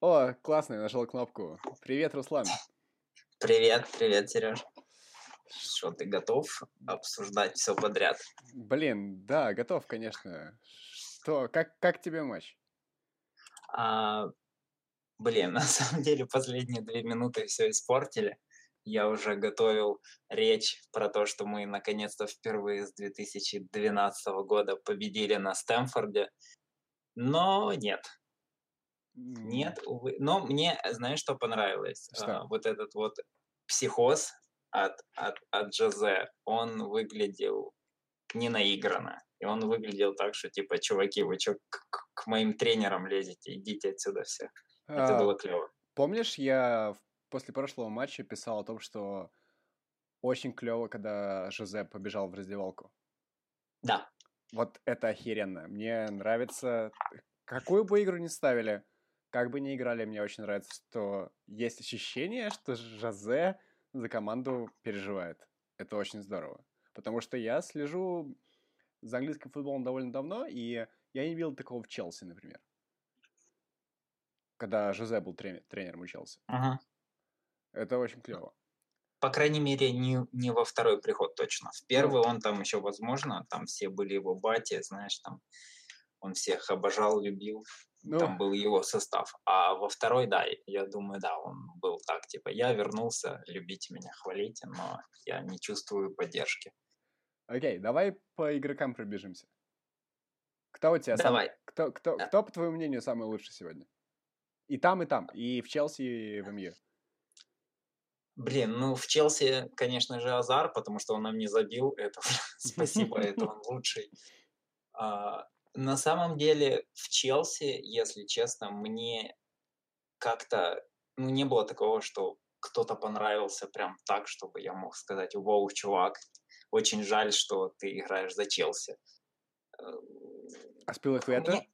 О, классно, я нажал кнопку. Привет, Руслан. Привет, привет, Сереж. Что, ты готов обсуждать все подряд? Блин, да, готов, конечно. Что, как, как тебе матч? А, блин, на самом деле последние две минуты все испортили. Я уже готовил речь про то, что мы наконец-то впервые с 2012 года победили на Стэнфорде. Но нет. Нет, увы. Но мне, знаешь, что понравилось? Что? А, вот этот вот психоз от, от, от Джозе, он выглядел не наигранно. И он выглядел так, что типа, чуваки, вы что, к, к- моим тренерам лезете, идите отсюда все. Это А, было клево. Помнишь, я после прошлого матча писал о том, что очень клево, когда Жозе побежал в раздевалку. Да, Вот это охеренно. Мне нравится, какую бы игру ни ставили, как бы ни играли, мне очень нравится, что есть ощущение, что Жозе за команду переживает. Это очень здорово. Потому что я слежу за английским футболом довольно давно, и я не видел такого в Челси, например. Когда Жозе был тренер- тренером у Челси. Ага. Это очень клево. По крайней мере, не, не во второй приход точно. В первый он там еще, возможно, там все были его бати, знаешь, там он всех обожал, любил, Ну, там был его состав. А во второй, да, я думаю, да, он был так, типа, я вернулся, любите меня, хвалите, но я не чувствую поддержки. окей, давай по игрокам пробежимся. Кто у тебя сам- Давай. Кто, кто, Да. кто, по твоему мнению, самый лучший сегодня? И там, и там. И в Челси, и в МЮ. Блин, ну в Челси, конечно же, Азар, потому что он нам не забил. Это спасибо, это он лучший. На самом деле в Челси, если честно, мне как-то ну, не было такого, что кто-то понравился прям так, чтобы я мог сказать, вау, чувак, очень жаль, что ты играешь за Челси. А Спилаквета? мне-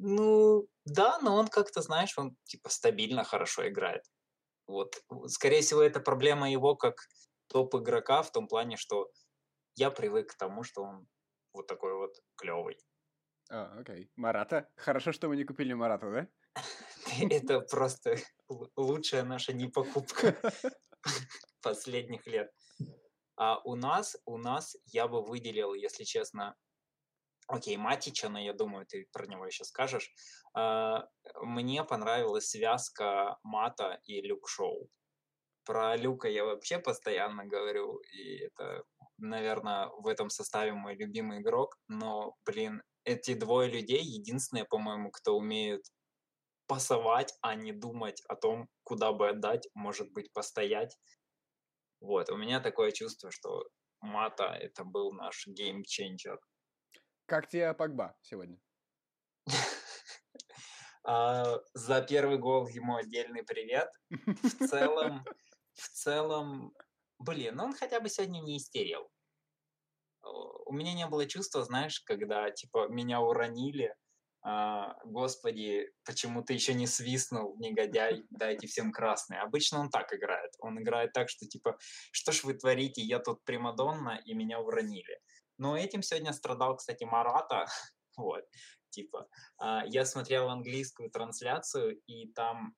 Ну, да, но он как-то, знаешь, он типа стабильно хорошо играет. Вот, скорее всего, это проблема его как топ-игрока в том плане, что я привык к тому, что он вот такой вот клевый. А, окей. Марата? Хорошо, что мы не купили Марата, да? Это просто лучшая наша непокупка последних лет. А у нас, у нас я бы выделил, если честно, окей, Матича, но я думаю, ты про него еще скажешь. А, Мне понравилась связка Мата и Люк Шоу. Про Люка я вообще постоянно говорю, и это, наверное, в этом составе мой любимый игрок, но, блин, эти двое людей единственные, по-моему, кто умеют пасовать, а не думать о том, куда бы отдать, может быть, постоять. Вот, у меня такое чувство, что Мата это был наш геймченджер. Как тебе Погба сегодня? А, за первый гол ему отдельный привет. В целом, в целом, блин, ну он хотя бы сегодня не истерил. У меня не было чувства, знаешь, когда типа меня уронили, а, господи, почему ты еще не свистнул, негодяй, дайте всем красный. Обычно он так играет. Он играет так, что типа, что ж вы творите, я тут Примадонна, и меня уронили. Но этим сегодня страдал, кстати, Марата, вот, типа. А, Я смотрел английскую трансляцию, и там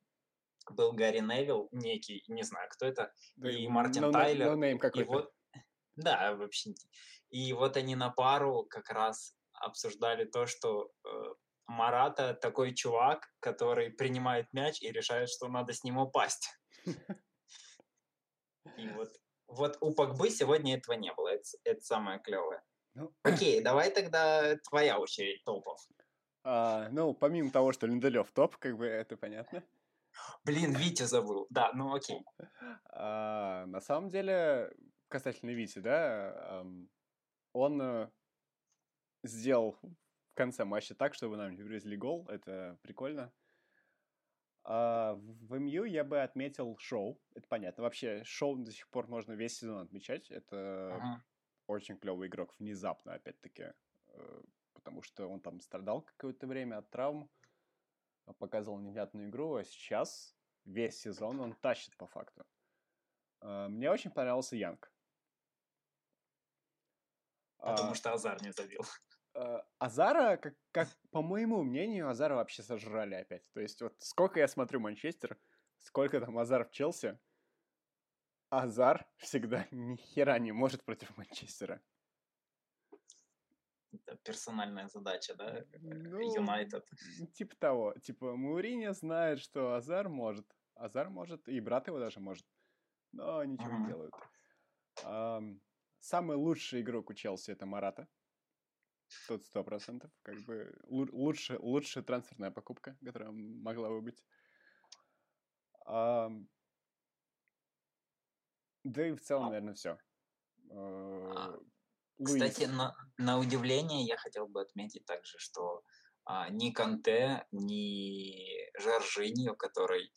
был Гарри Невилл, некий, не знаю, кто это, Да и Мартин no- no- Тайлер, no name и вот, да, вообще. И вот они на пару как раз обсуждали то, что э, Марата такой чувак, который принимает мяч и решает, что надо с ним упасть. И вот, вот у Погбы сегодня этого не было. Это, это самое клевое. Ну, Окей, давай тогда твоя очередь топов. а, ну, помимо того, что Линделев топ, как бы это понятно. Блин, Витя забыл. Да, ну окей. А, на самом деле, касательно Вити, да, он э, сделал в конце матча так, чтобы нам не привезли гол. Это прикольно. А в МЮ я бы отметил шоу. Это понятно. Вообще, шоу до сих пор можно весь сезон отмечать. Это Ага. очень клевый игрок внезапно, опять-таки. э, Потому что он там страдал какое-то время от травм, а показывал невнятную игру, а сейчас весь сезон он тащит по факту. А, Мне очень понравился Янг. Потому А, что Азар не забил. э, Азара, как, как по моему мнению, Азара вообще сожрали опять. То есть вот сколько я смотрю Манчестер, сколько там Азар в Челси, Азар всегда ни хера не может против Манчестера. Это персональная задача, да? Ну, Юнайтед. типа того. Типа Мауриньо знает, что Азар может. Азар может, и брат его даже может. Но ничего не делают. Ам, самый лучший игрок у Челси это Марата. Тут сто процентов. Как бы лу- лучше, лучшая трансферная покупка, которая могла бы быть. Ам, да и в целом, А. наверное, все. А, Кстати, на, на удивление я хотел бы отметить также, что а, ни Канте, ни Жоржиньо, который,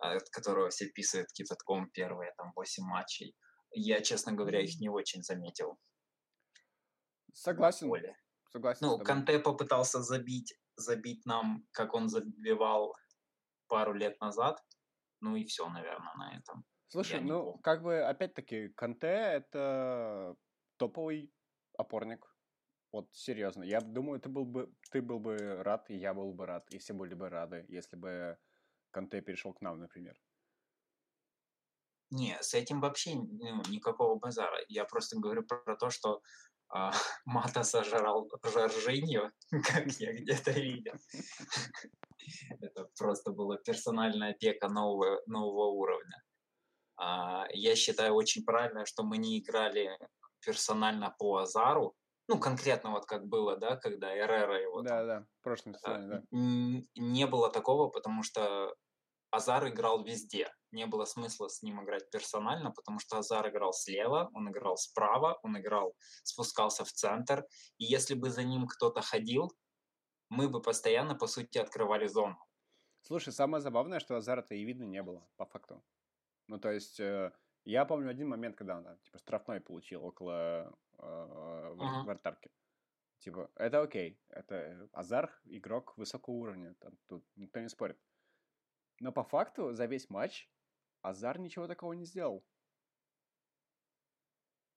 а, от которого все писают кипятком первые там 8 матчей, я, честно говоря, их не очень заметил. Согласен. поле. Согласен. Ну. Канте попытался забить, забить нам, как он забивал пару лет назад. Ну и все, наверное, на этом. Слушай, ну, помню. как бы, опять-таки, Канте — это топовый опорник. Вот, серьезно. Я думаю, ты был бы, ты был бы рад, и я был бы рад, и все были бы рады, если бы Канте перешел к нам, например. Не, с этим вообще ну, никакого базара. Я просто говорю про то, что а, Мата сожрал Жоржиньо, как я где-то видел. Это просто была персональная опека нового, нового уровня. А, Я считаю очень правильно, что мы не играли персонально по Азару. Ну, конкретно вот как было, да, когда Эррера его там Да-да, в прошлом а, сезоне, да. не было такого, потому что Азар играл везде. Не было смысла с ним играть персонально, потому что Азар играл слева, он играл справа, он играл, спускался в центр. И если бы за ним кто-то ходил, мы бы постоянно, по сути, открывали зону. Слушай, самое забавное, что Азара-то и видно не было, по факту. Ну, то есть, э, я помню один момент, когда он, типа, штрафной получил около э, Ага. вратарки. Типа, это окей. Это Азар, игрок высокого уровня. Там, тут никто не спорит. Но по факту за весь матч Азар ничего такого не сделал.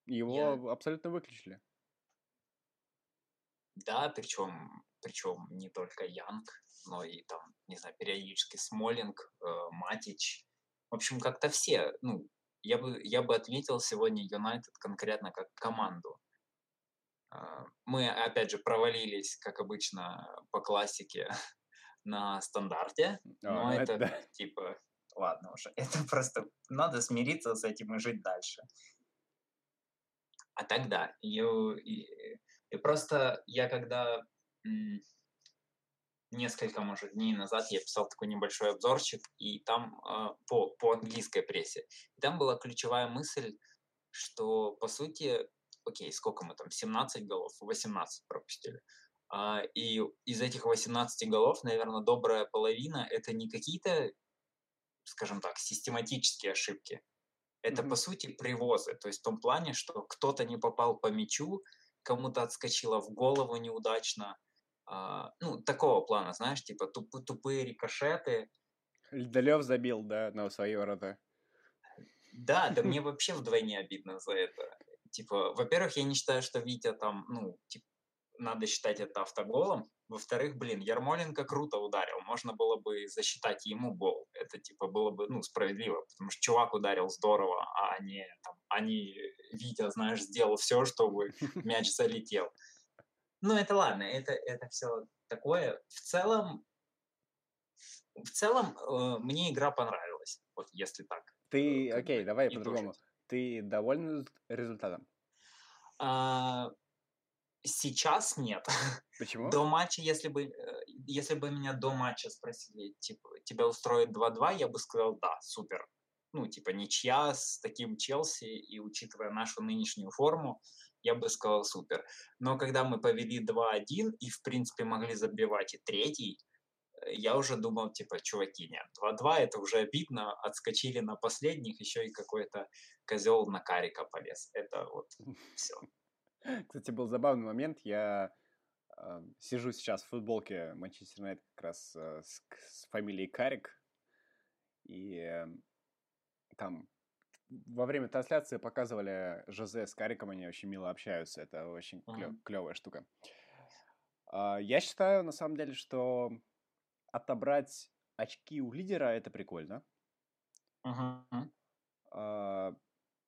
Его Я- абсолютно выключили. Да, причем, причем не только Янг, но и там, не знаю, периодически Смолинг, э, Матич. В общем, как-то все. Ну, я бы, я бы отметил сегодня Юнайтед конкретно как команду. А, Мы, опять же, провалились, как обычно, по классике на стандарте. А, Но ну, это, да. типа, ладно уже. Это просто надо смириться с этим и жить дальше. А тогда и, и, и просто я когда несколько, может, дней назад я писал такой небольшой обзорчик, и там а, по, по английской прессе. И там была ключевая мысль, что, по сути, окей, сколько мы там, 17 голов, 18 пропустили. А, и из этих 18 голов, наверное, добрая половина это не какие-то, скажем так, систематические ошибки. Это, Мгм. по сути, привозы. То есть в том плане, что кто-то не попал по мячу, кому-то отскочило в голову неудачно. А, ну, такого плана, знаешь, типа туп- тупые рикошеты. Льдолев забил, да, на свои ворота. Да, да мне вообще вдвойне обидно за это. Типа, во-первых, я не считаю, что Витя там, ну, типа, надо считать это автоголом. Во-вторых, блин, Ярмоленко круто ударил. Можно было бы засчитать ему гол. Это, типа, было бы, ну, справедливо. Потому что чувак ударил здорово, а не, там, а не Витя, знаешь, сделал все, чтобы мяч залетел. Ну, это ладно, это, это все такое. В целом, в целом, э, мне игра понравилась. Вот если так. Ты, как окей, давай по-другому. Ты доволен резу- результатом? А, сейчас нет. Почему? До матча, если бы, э, если бы меня до матча спросили, типа, тебя устроит 2-2, я бы сказал, да, супер. Ну, типа, ничья с таким Челси, и учитывая нашу нынешнюю форму, я бы сказал, супер. Но когда мы повели 2-1 и, в принципе, могли забивать и третий, э, я уже думал, типа, чуваки, нет, 2-2 это уже обидно, отскочили на последних, еще и какой-то козел на карика полез. Это вот все. Кстати, был забавный момент. Я э, сижу сейчас в футболке Манчестер Юнайтед как раз э, с, с фамилией Карик. И э, там во время трансляции показывали Жозе с Кариком, они очень мило общаются. Это очень Мгм. клевая штука. А, я считаю, на самом деле, что отобрать очки у лидера это прикольно. Мгм. А,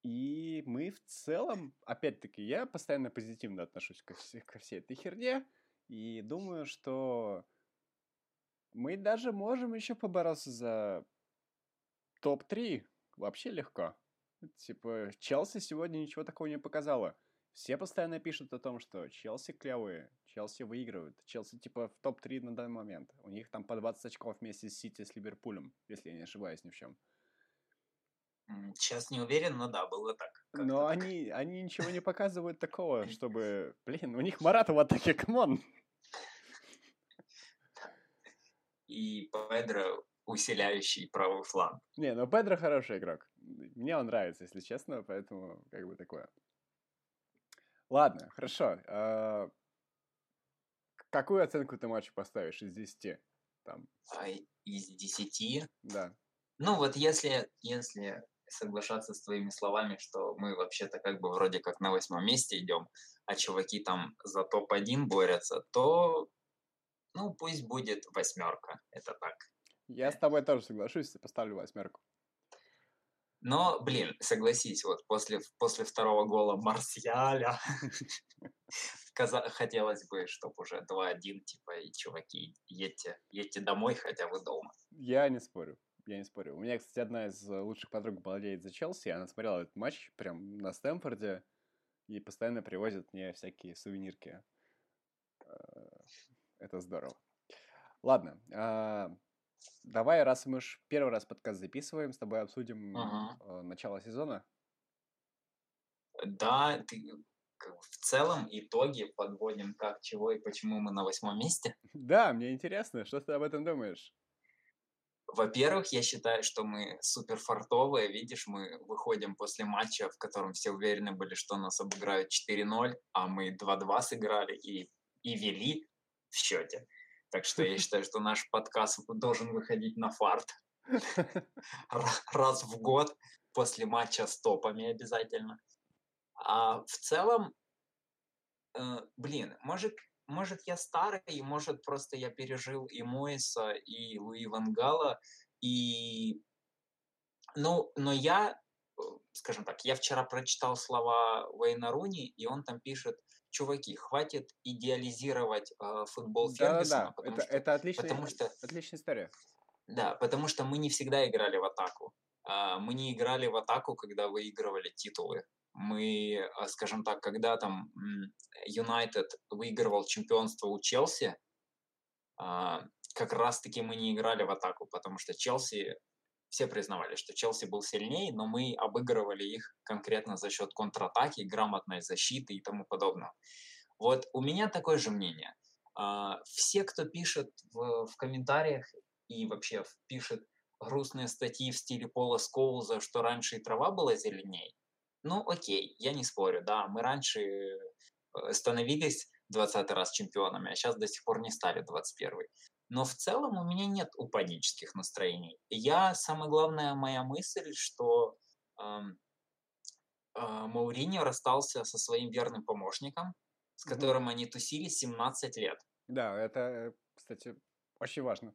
И мы в целом, опять-таки, я постоянно позитивно отношусь ко, все- ко всей этой херне. И думаю, что мы даже можем еще побороться за топ-3 вообще легко. Типа, Челси сегодня ничего такого не показала. Все постоянно пишут о том, что Челси клевые, Челси выигрывают. Челси типа в топ-3 на данный момент. У них там по 20 очков вместе с Сити, с Ливерпулем, если я не ошибаюсь ни в чем. М, Сейчас не уверен, но да, было так. Но так. они, они ничего не показывают такого, чтобы... Блин, у них Марата в атаке, come on! И Педро, усиляющий правый фланг. Не, ну Педро хороший игрок. Мне он нравится, если честно, поэтому как бы такое. Ладно, хорошо. а, Какую оценку ты матчу поставишь из 10? Там, А из 10 да. Ну вот если, если соглашаться с твоими словами, что мы вообще-то как бы вроде как на восьмом месте идем, а чуваки там за топ-1 борются, то ну пусть будет восьмерка, это так. Я с тобой тоже соглашусь, и поставлю восьмерку. Но, блин, согласись, вот после, после второго гола Марсиаля хотелось бы, чтобы уже 2-1, типа, и чуваки, едьте, едьте домой хотя бы дома. Я не спорю. Я не спорю. У меня, кстати, одна из э, лучших подруг болеет за Челси. Она смотрела этот матч прям на Стэнфорде и постоянно привозит мне всякие сувенирки. Э, Это здорово. Ладно. а, Давай, раз мы ж первый раз подкаст записываем, с тобой обсудим Ага. э, начало сезона. Да, ты в целом итоги подводим как, чего и почему мы на восьмом месте. Да, мне интересно, что ты об этом думаешь? Во-первых, я считаю, что мы супер фартовые. Видишь, мы выходим после матча, в котором все уверены были, что нас обыграют 4-0, а мы 2-2 сыграли и, и вели в счете. Так что я считаю, что наш подкаст должен выходить на фарт ра- раз в год после матча с топами обязательно. А в целом, э, блин, может, может я старый, и может просто я пережил и Моиса, и Луи Вангала, и... Ну, но я, э, скажем так, я вчера прочитал слова Уэйна Руни, и он там пишет, чуваки, хватит идеализировать э, футбол Фергюсона, Да-да-да, потому это, что это отличная, потому что- отличная история. да, потому что мы не всегда играли в атаку. А, Мы не играли в атаку, когда выигрывали титулы. Мы, а, скажем так, когда там Юнайтед выигрывал чемпионство у Челси, а, как раз-таки мы не играли в атаку, потому что Челси, все признавали, что Челси был сильнее, но мы обыгрывали их конкретно за счет контратаки, грамотной защиты и тому подобного. Вот у меня такое же мнение. А, Все, кто пишет в, в комментариях и вообще пишет грустные статьи в стиле Пола Скоуза, что раньше и трава была зеленей, ну окей, я не спорю, да, мы раньше э, становились 20 раз чемпионами, а сейчас до сих пор не стали 21 но в целом у меня нет упаднических настроений. Я, самое главное, моя мысль, что эм, э, Мауриньо расстался со своим верным помощником, с которым они тусили 17 лет. Да, это, э, кстати, очень важно.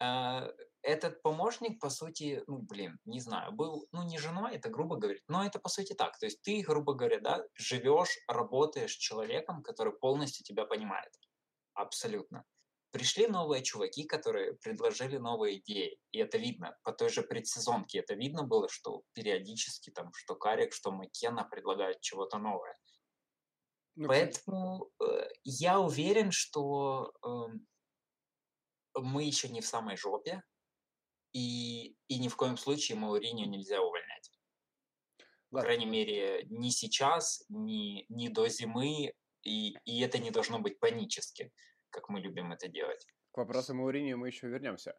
Э, Этот помощник, по сути, ну, блин, не знаю, был, ну, не женой, это грубо говорить, но это, по сути, так. То есть ты, грубо говоря, да, живешь, работаешь с человеком, который полностью тебя понимает. Абсолютно. Пришли новые чуваки, которые предложили новые идеи. И это видно. По той же предсезонке это видно было, что периодически там, что Карик, что Маккена предлагают чего-то новое. Ну, Поэтому э, я уверен, что эм, мы еще не в самой жопе, и, и ни в коем случае Мауриньо нельзя увольнять. По ладно. крайней мере, ни сейчас, ни, ни до зимы, и, и это не должно быть панически, как мы любим это делать. К вопросу Мауриньо мы еще вернемся.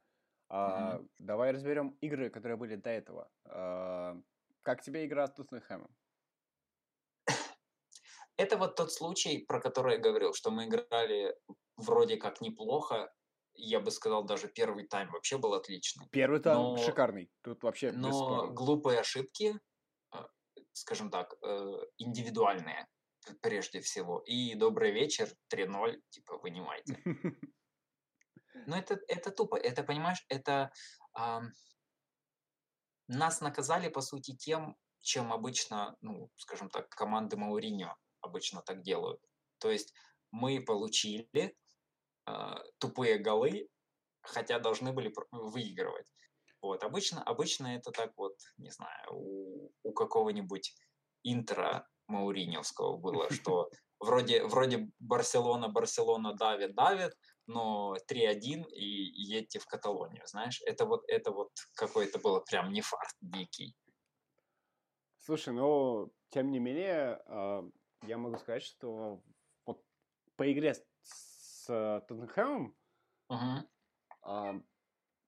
А, Давай разберем игры, которые были до этого. А, Как тебе игра с Тоттенхэмом? Это вот тот случай, про который я говорил, что мы играли вроде как неплохо. Я бы сказал, даже первый тайм вообще был отличный. Первый там Но- шикарный. Тут вообще Но глупые ошибки, э, скажем так, э, индивидуальные, прежде всего. И добрый вечер, 3-0, типа, вынимайте. Но это, это тупо, это, понимаешь, это... ам, нас наказали, по сути, тем, чем обычно, ну, скажем так, команды Мауриньо обычно так делают. То есть мы получили а, тупые голы, хотя должны были выигрывать. Вот, обычно, обычно это так вот, не знаю, у, у какого-нибудь Интера Мауриньевского было, что вроде, вроде Барселона, Барселона давит, давит, но 3-1 и едьте в Каталонию, знаешь, это вот, это вот какой-то было прям не фарт дикий. Слушай, ну, тем не менее, а, я могу сказать, что вот по игре с, Тоттенхэмом а,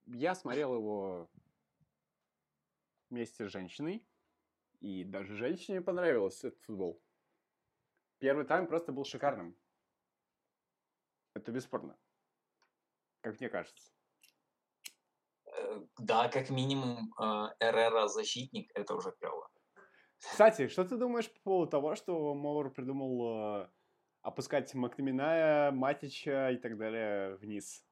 я смотрел его вместе с женщиной, и даже женщине понравился этот футбол. Первый тайм просто был шикарным. Это бесспорно. Как мне кажется. Э, Да, как минимум, э, Эррера защитник, это уже клево. Кстати, что ты думаешь по поводу того, что Моур придумал э, опускать Макнаминая, Матича и так далее вниз?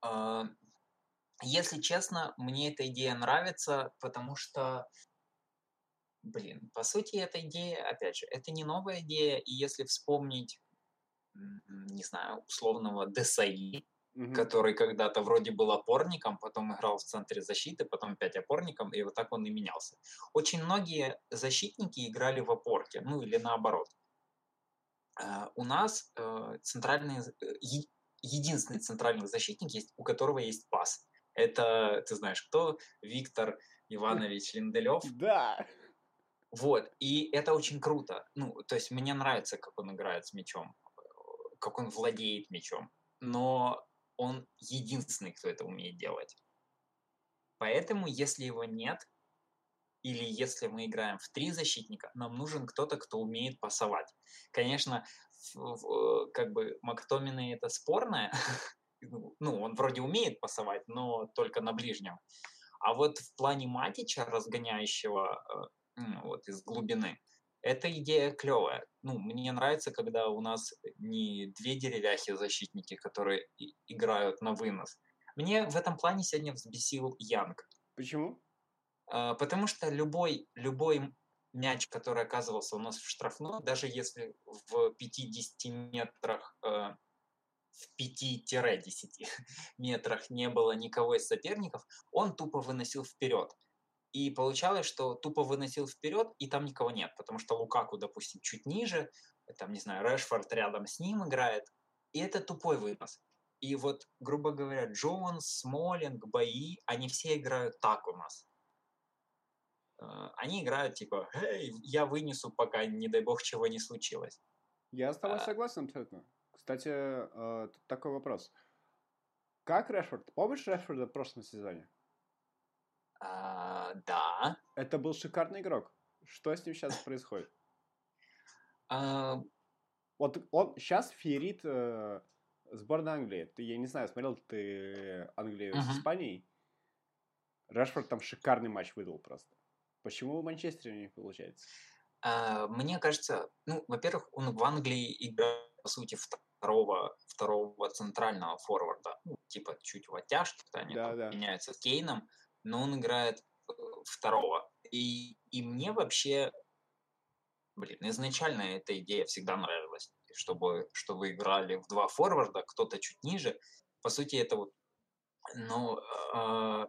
А, Если честно, мне эта идея нравится, потому что, блин, по сути, эта идея, опять же, это не новая идея, и если вспомнить, не знаю, условного Десаи, Мгм. который когда-то вроде был опорником, потом играл в центре защиты, потом опять опорником, и вот так он и менялся. Очень многие защитники играли в опорке, ну или наоборот. А, У нас э, центральный, э, единственный центральный защитник есть, у которого есть пас. Это, ты знаешь, кто? Виктор Иванович Линделев. Да. Вот, и это очень круто. Ну, то есть мне нравится, как он играет с мячом, э, как он владеет мячом. Но он единственный, кто это умеет делать. Поэтому, если его нет, или если мы играем в три защитника, нам нужен кто-то, кто умеет пасовать. Конечно, в- как бы Мактомины это спорное. Ну, ну, он вроде умеет пасовать, но только на ближнем. А вот в плане Матича, разгоняющего э, вот из глубины, эта идея клевая. Ну, мне нравится, когда у нас не две деревяхи защитники, которые играют на вынос. Мне в этом плане сегодня взбесил Янг. Почему? А, Потому что любой, любой мяч, который оказывался у нас в штрафной, даже если в 50 метрах, э, в 5-10 метрах не было никого из соперников, он тупо выносил вперед. И получалось, что тупо выносил вперед, и там никого нет, потому что Лукаку, допустим, чуть ниже, там, не знаю, Решфорд рядом с ним играет, и это тупой вынос. И вот, грубо говоря, Джонс, Смолинг, Бои, они все играют так у нас. Э, Они играют типа, «Эй, я вынесу, пока, не дай бог, чего не случилось. Я с тобой А. согласен абсолютно. Кстати, э, тут такой вопрос. Как Решфорд? Помнишь Решфорда в прошлом сезоне? А, да. Это был шикарный игрок. Что с ним сейчас происходит? А, Вот он сейчас феерит э, сборная Англии. Ты, я не знаю, смотрел ты Англию с Мгм. Испанией? Решфорд там шикарный матч выдал просто. Почему в Манчестере не получается? а, мне кажется, ну, во-первых, он в Англии играет, по сути, второго, второго центрального форварда. Ну, типа чуть в оттяжке, когда они Да, да. меняются с Кейном, но он играет э, второго. И, и мне вообще, блин, изначально эта идея всегда нравилась, чтобы, чтобы играли в два форварда, кто-то чуть ниже. По сути, это вот, ну, э,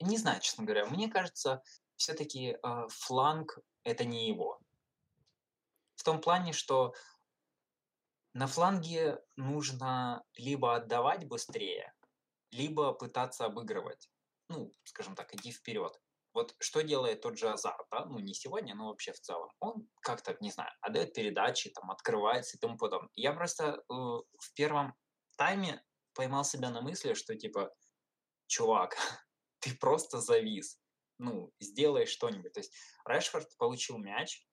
не знаю, честно говоря, мне кажется, все-таки фланг это не его. В том плане, что на фланге нужно либо отдавать быстрее, либо пытаться обыгрывать. Ну, скажем так, иди вперед. Вот что делает тот же Азар, да? Ну, не сегодня, но вообще в целом. Он как-то, не знаю, отдает передачи, там, открывается и тому подобное. Я просто э, в первом тайме поймал себя на мысли, что типа, чувак, ты просто завис. Ну, сделай что-нибудь. То есть Решфорд получил мяч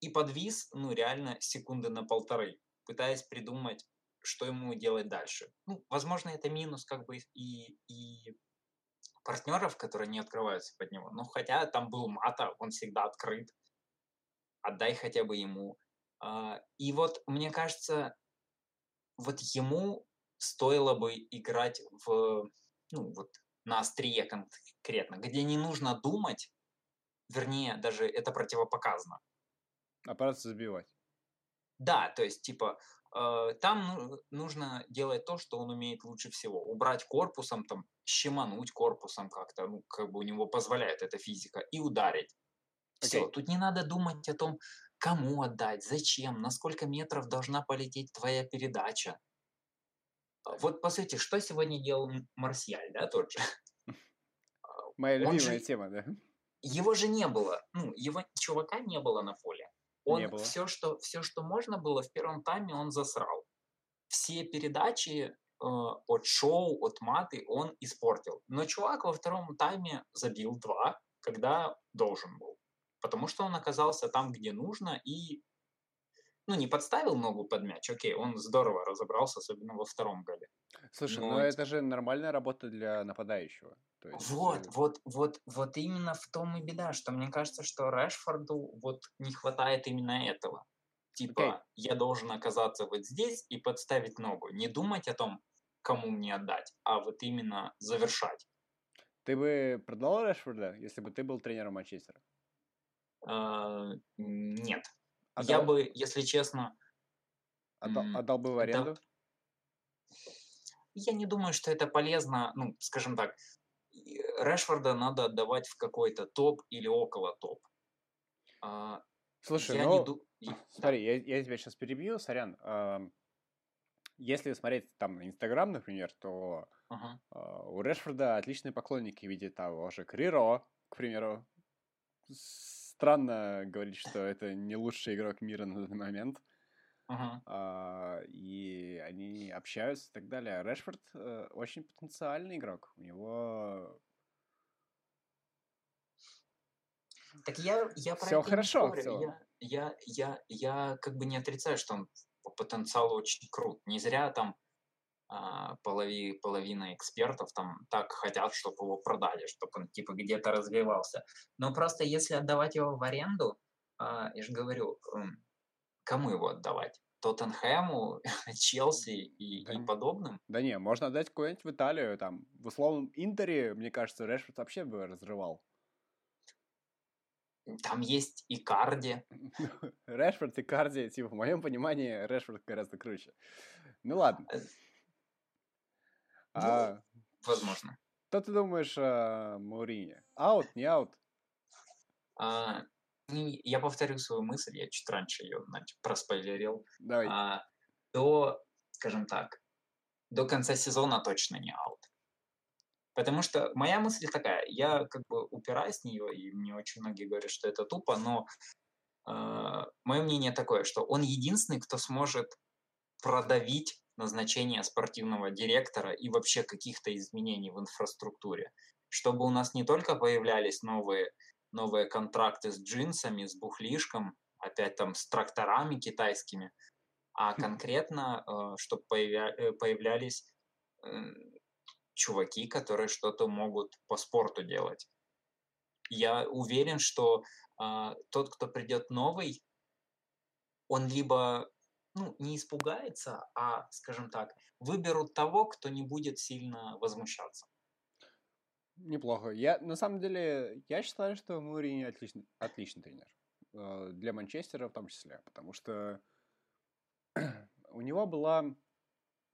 и подвис, ну, реально секунды на полторы, пытаясь придумать, что ему делать дальше. Ну, возможно, это минус как бы и, и партнеров, которые не открываются под него. Ну, хотя там был Мата, он всегда открыт. отдай хотя бы ему. А, и вот, мне кажется, вот ему стоило бы играть в, ну, вот на острие конкретно, где не нужно думать, вернее, даже это противопоказано. А просто забивать. Да, то есть, типа, э, там нужно делать то, что он умеет лучше всего. Убрать корпусом, там, щемануть корпусом как-то, ну, как бы у него позволяет эта физика, и ударить. Все, okay. тут не надо думать о том, кому отдать, зачем, на сколько метров должна полететь твоя передача. А, вот, по сути, что сегодня делал Марсиаль, да, тот же? Моя любимая же, тема, да. Его же не было, ну, его чувака не было на поле. Он все, что, все, что можно было, в первом тайме он засрал. Все передачи э, от шоу, от маты он испортил. Но чувак во втором тайме забил два, когда должен был. Потому что он оказался там, где нужно, и ну, не подставил ногу под мяч, окей, он здорово разобрался, особенно во втором голе. Слушай, но, но это же нормальная работа для нападающего. То есть... Вот, вот, вот, вот именно в том и беда, что мне кажется, что Решфорду вот не хватает именно этого. Типа, okay. я должен оказаться вот здесь и подставить ногу. Не думать о том, кому мне отдать, а вот именно завершать. Ты бы продал Решфорда, если бы ты был тренером Манчестера? Uh, нет. Отдал? Я бы, если честно... Отдал, отдал бы в аренду? Да, я не думаю, что это полезно, ну, скажем так, Решфорда надо отдавать в какой-то топ или около топ. А, Слушай, я ну, не ду... смотри, я, я тебя сейчас перебью, сорян. А, если смотреть там на Инстаграм, например, то ага. а, у Решфорда отличные поклонники в виде того же Криро, к примеру. Странно говорить, что это не лучший игрок мира на данный момент. Uh-huh. А, и они общаются и так далее. Решфорд э, очень потенциальный игрок. У него... Так я, я про Все это хорошо. Не Я, я, я, я как бы не отрицаю, что он по потенциалу очень крут. Не зря там полови, половина экспертов там так хотят, чтобы его продали, чтобы он типа где-то развивался. Но просто если отдавать его в аренду, а, я же говорю, кому его отдавать? Тоттенхэму, Челси и, да, и подобным? Да не, можно отдать куда-нибудь в Италию, там, в условном Интере, мне кажется, Решфорд вообще бы разрывал. Там есть и Карди. Решфорд и Карди, типа, в моем понимании, Решфорд гораздо круче. Ну ладно. Ну, а, возможно. Что ты думаешь о Маурине? Аут, не аут? А, я повторю свою мысль, я чуть раньше ее значит, проспойлерил. Давай. А, до, скажем так, до конца сезона точно не аут. Потому что моя мысль такая, я как бы упираюсь в нее, и мне очень многие говорят, что это тупо, но э, мое мнение такое, что он единственный, кто сможет продавить назначение спортивного директора и вообще каких-то изменений в инфраструктуре, чтобы у нас не только появлялись новые новые контракты с джинсами, с бухлишком, опять там с тракторами китайскими, а хм. конкретно, э, чтобы появля- э, появлялись э, чуваки, которые что-то могут по спорту делать. Я уверен, что э, тот, кто придет новый, он либо ну, не испугается, а, скажем так, выберут того, кто не будет сильно возмущаться. Неплохо. Я, на самом деле, я считаю, что Мурини отличный, отличный тренер. Э, для Манчестера в том числе. Потому что у него была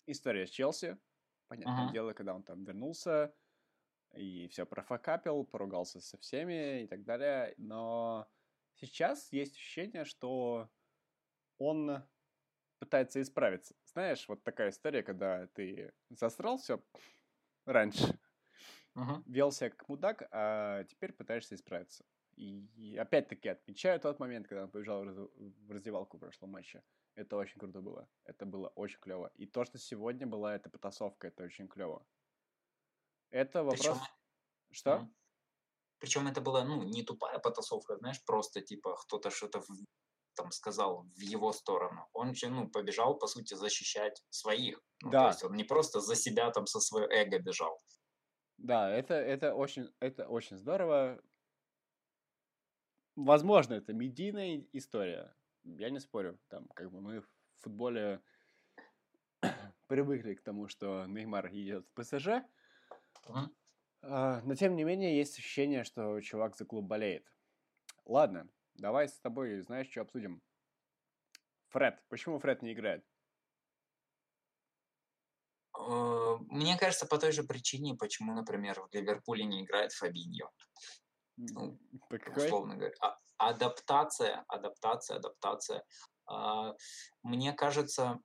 история с Челси. Понятное ага. дело, когда он там вернулся и все профокапил, поругался со всеми и так далее. Но сейчас есть ощущение, что он пытается исправиться. Знаешь, вот такая история, когда ты засрал все раньше, uh-huh. вел себя как мудак, а теперь пытаешься исправиться. И, опять-таки отмечаю тот момент, когда он побежал в раздевалку в прошлом матче. Это очень круто было. Это было очень клево. И то, что сегодня была эта потасовка, это очень клево. Это вопрос... Причем... Что? Mm. Причем это была, ну, не тупая потасовка, знаешь, просто типа кто-то что-то там сказал в его сторону. Он же, ну, побежал, по сути, защищать своих. Ну, да. То есть он не просто за себя там со своего эго бежал. Да, это, это, очень, это очень здорово. возможно, это медийная история. Я не спорю. Там, как бы мы в футболе привыкли к тому, что Неймар идет в ПСЖ. Мгм. А, Но тем не менее, есть ощущение, что чувак за клуб болеет. Ладно, давай с тобой, знаешь, что обсудим? Фред. Почему Фред не играет? Э, Мне кажется, по той же причине, почему, например, в Ливерпуле не играет Фабиньо. Ну, какой? условно говоря. А- адаптация, адаптация, адаптация. А, Мне кажется,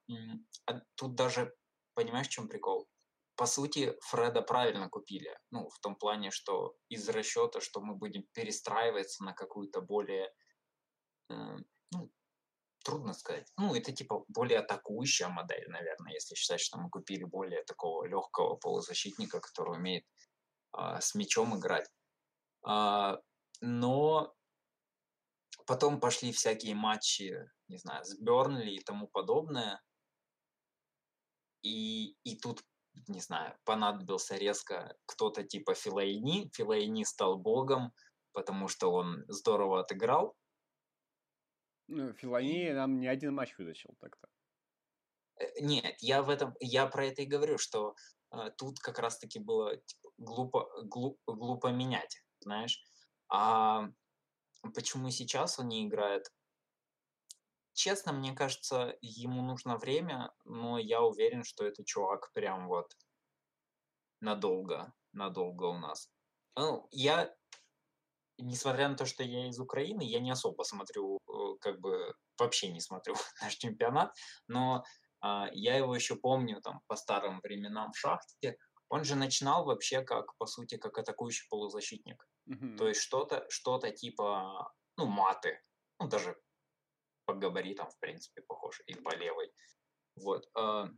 а тут даже, понимаешь, в чем прикол? По сути, Фреда правильно купили. Ну, в том плане, что из расчета, что мы будем перестраиваться на какую-то более, ну, трудно сказать. Ну, это типа более атакующая модель, наверное, если считать, что мы купили более такого легкого полузащитника, который умеет а, с мячом играть. А, но потом пошли всякие матчи, не знаю, с Бернли и тому подобное. И, и тут, не знаю, понадобился резко кто-то типа Филайни. Филайни стал богом, потому что он здорово отыграл. Ну, Филани нам не один матч вытащил так-то. Э, Нет, я в этом, я про это и говорю, что э, тут как раз-таки было типа, глупо, глу- глупо менять, знаешь. А почему сейчас он не играет? Честно, мне кажется, ему нужно время, но я уверен, что этот чувак прям вот надолго, надолго у нас. Ну, я, несмотря на то, что я из Украины, я не особо смотрю, э, как бы вообще не смотрю наш чемпионат, но а, я его еще помню там по старым временам в шахте. Он же начинал вообще как, по сути, как атакующий полузащитник. Мгм. То есть что-то что типа, ну, маты. Ну, даже по габаритам, в принципе, похож. И по левой. Вот. а,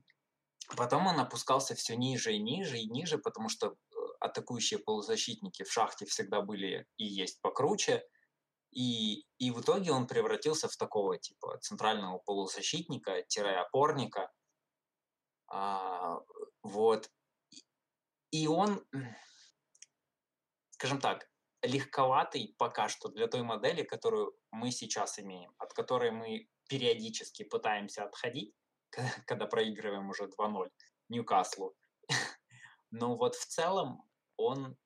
Потом он опускался все ниже и ниже и ниже, потому что э, атакующие полузащитники в шахте всегда были и есть покруче. И, и в итоге он превратился в такого типа центрального полузащитника-опорника. А, вот. И- он, скажем так, легковатый пока что для той модели, которую мы сейчас имеем, от которой мы периодически пытаемся отходить, когда проигрываем уже 2-0 Ньюкаслу. Но вот в целом он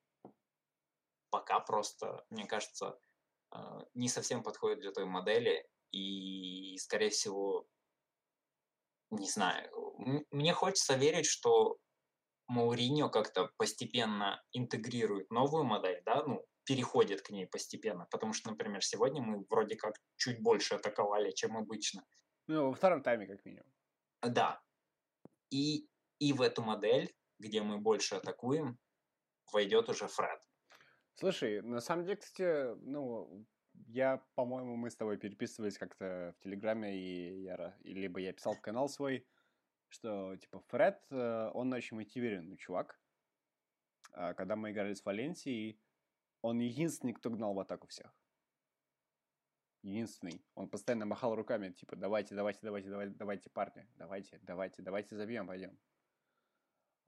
пока просто, мне кажется, э, не совсем подходит для той модели. И, скорее всего, не знаю, мне хочется верить, что Мауриньо как-то постепенно интегрирует новую модель, да, ну, переходит к ней постепенно. Потому что, например, сегодня мы вроде как чуть больше атаковали, чем обычно. Ну, во втором тайме, как минимум. Да. И, и в эту модель, где мы больше атакуем, войдет уже Фред. Слушай, на самом деле, кстати, ну, я, по-моему, мы с тобой переписывались как-то в Телеграме, и я, либо я писал в канал свой, что, типа, Фред, э, он очень мотивированный чувак. А когда мы играли с Валенсией, он единственный, кто гнал в атаку всех. Единственный. Он постоянно махал руками, типа, давайте, давайте, давайте, давайте, давайте, парни, давайте, давайте, давайте забьем, пойдем.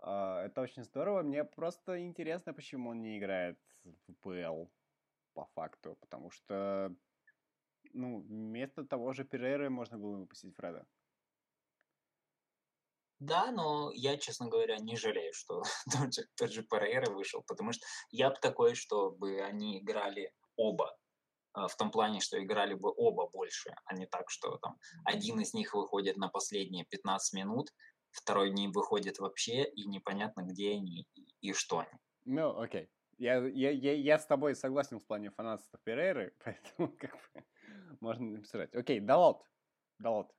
А, Это очень здорово. Мне просто интересно, почему он не играет в ПЛ по факту. Потому что, ну, вместо того же Перейры можно было выпустить Фреда. Да, но я, честно говоря, не жалею, что тот же, тот же Перейра вышел, потому что я бы такой, чтобы они играли оба. а, В том плане, что играли бы оба больше, а не так, что там один из них выходит на последние 15 минут, второй не выходит вообще, и непонятно, где они и, что они. Ну, окей. Я, я, я, я с тобой согласен в плане фанатства Перейры, поэтому как бы можно написать. Окей, Далот. Далот.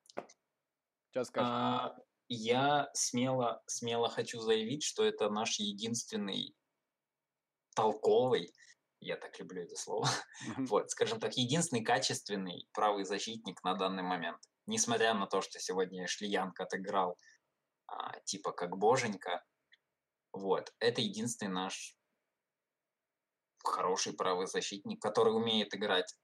Что скажешь? А, я смело, смело хочу заявить, что это наш единственный толковый, я так люблю это слово, вот, скажем так, единственный качественный правый защитник на данный момент. Несмотря на то, что сегодня Шлиянг отыграл а, типа как боженька, вот, это единственный наш хороший правый защитник, который умеет играть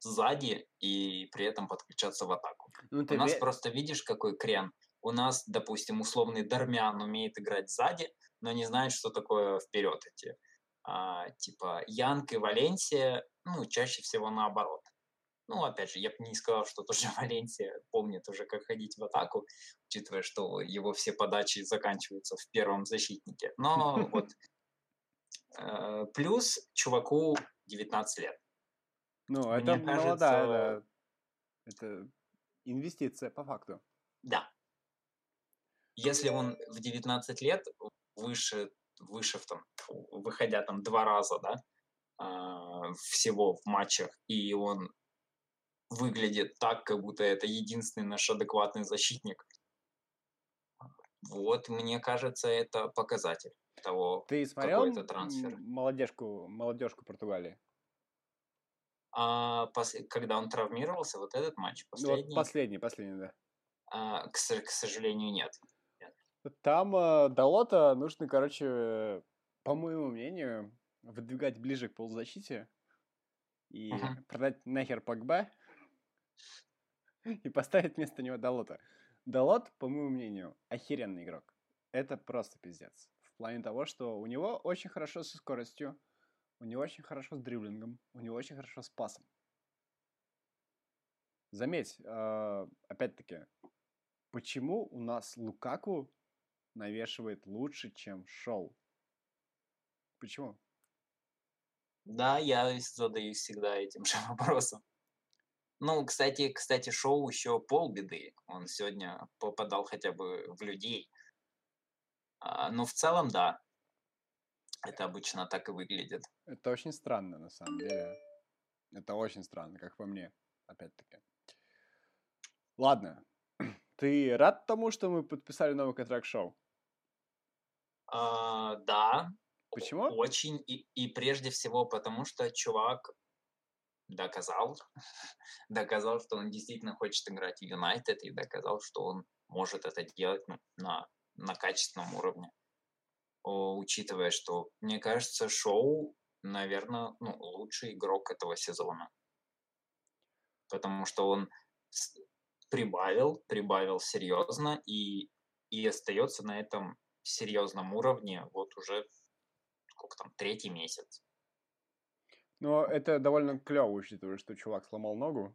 сзади и при этом подключаться в атаку. Ну, У ты нас ве- просто видишь, какой крен. У нас, допустим, условный Дармян умеет играть сзади, но не знает, что такое вперед идти. а, типа Янг и Валенсия, ну, чаще всего наоборот. Ну, опять же, я бы не сказал, что тоже Валенсия помнит уже, как ходить в атаку, учитывая, что его все подачи заканчиваются в первом защитнике. Но вот э, плюс чуваку 19 лет. Ну, это Мне кажется. Это инвестиция по факту. да, если он в 19 лет выше, выше в там, фу, выходя там два раза, да, а, всего в матчах, и он выглядит так, как будто это единственный наш адекватный защитник, вот, мне кажется, это показатель того, Ты смотрел какой это трансфер. молодежку, молодежку Португалии? А пос- когда он травмировался, вот этот матч Ну, последний, вот последний, последний, да. а, к, к сожалению, нет. Там э, Далота нужно, короче, по моему мнению, выдвигать ближе к полузащите и Мгм. продать нахер Погба и поставить вместо него Далота. Далот, по моему мнению, охеренный игрок. Это просто пиздец. В плане того, что у него очень хорошо со скоростью, у него очень хорошо с дриблингом, у него очень хорошо с пасом. Заметь, э, опять-таки, почему у нас Лукаку навешивает лучше, чем Шоу? Почему? Да, я задаюсь всегда этим же вопросом. Ну, кстати, кстати, шоу еще полбеды. Он сегодня попадал хотя бы в людей. А, но в целом, да. Это обычно так и выглядит. Это очень странно, на самом деле. Это очень странно, как по мне, опять-таки. Ладно. Ты рад тому, что мы подписали новый контракт шоу? А, да, Почему? очень. И, и прежде всего потому, что чувак доказал, доказал, что он действительно хочет играть в Юнайтед, и доказал, что он может это делать ну, на, на качественном уровне. О, учитывая, что, мне кажется, Шоу, наверное, ну, лучший игрок этого сезона. Потому что он прибавил, прибавил серьезно и, и остается на этом серьезном уровне вот уже сколько там, третий месяц. Но это довольно клево, учитывая, что чувак сломал ногу.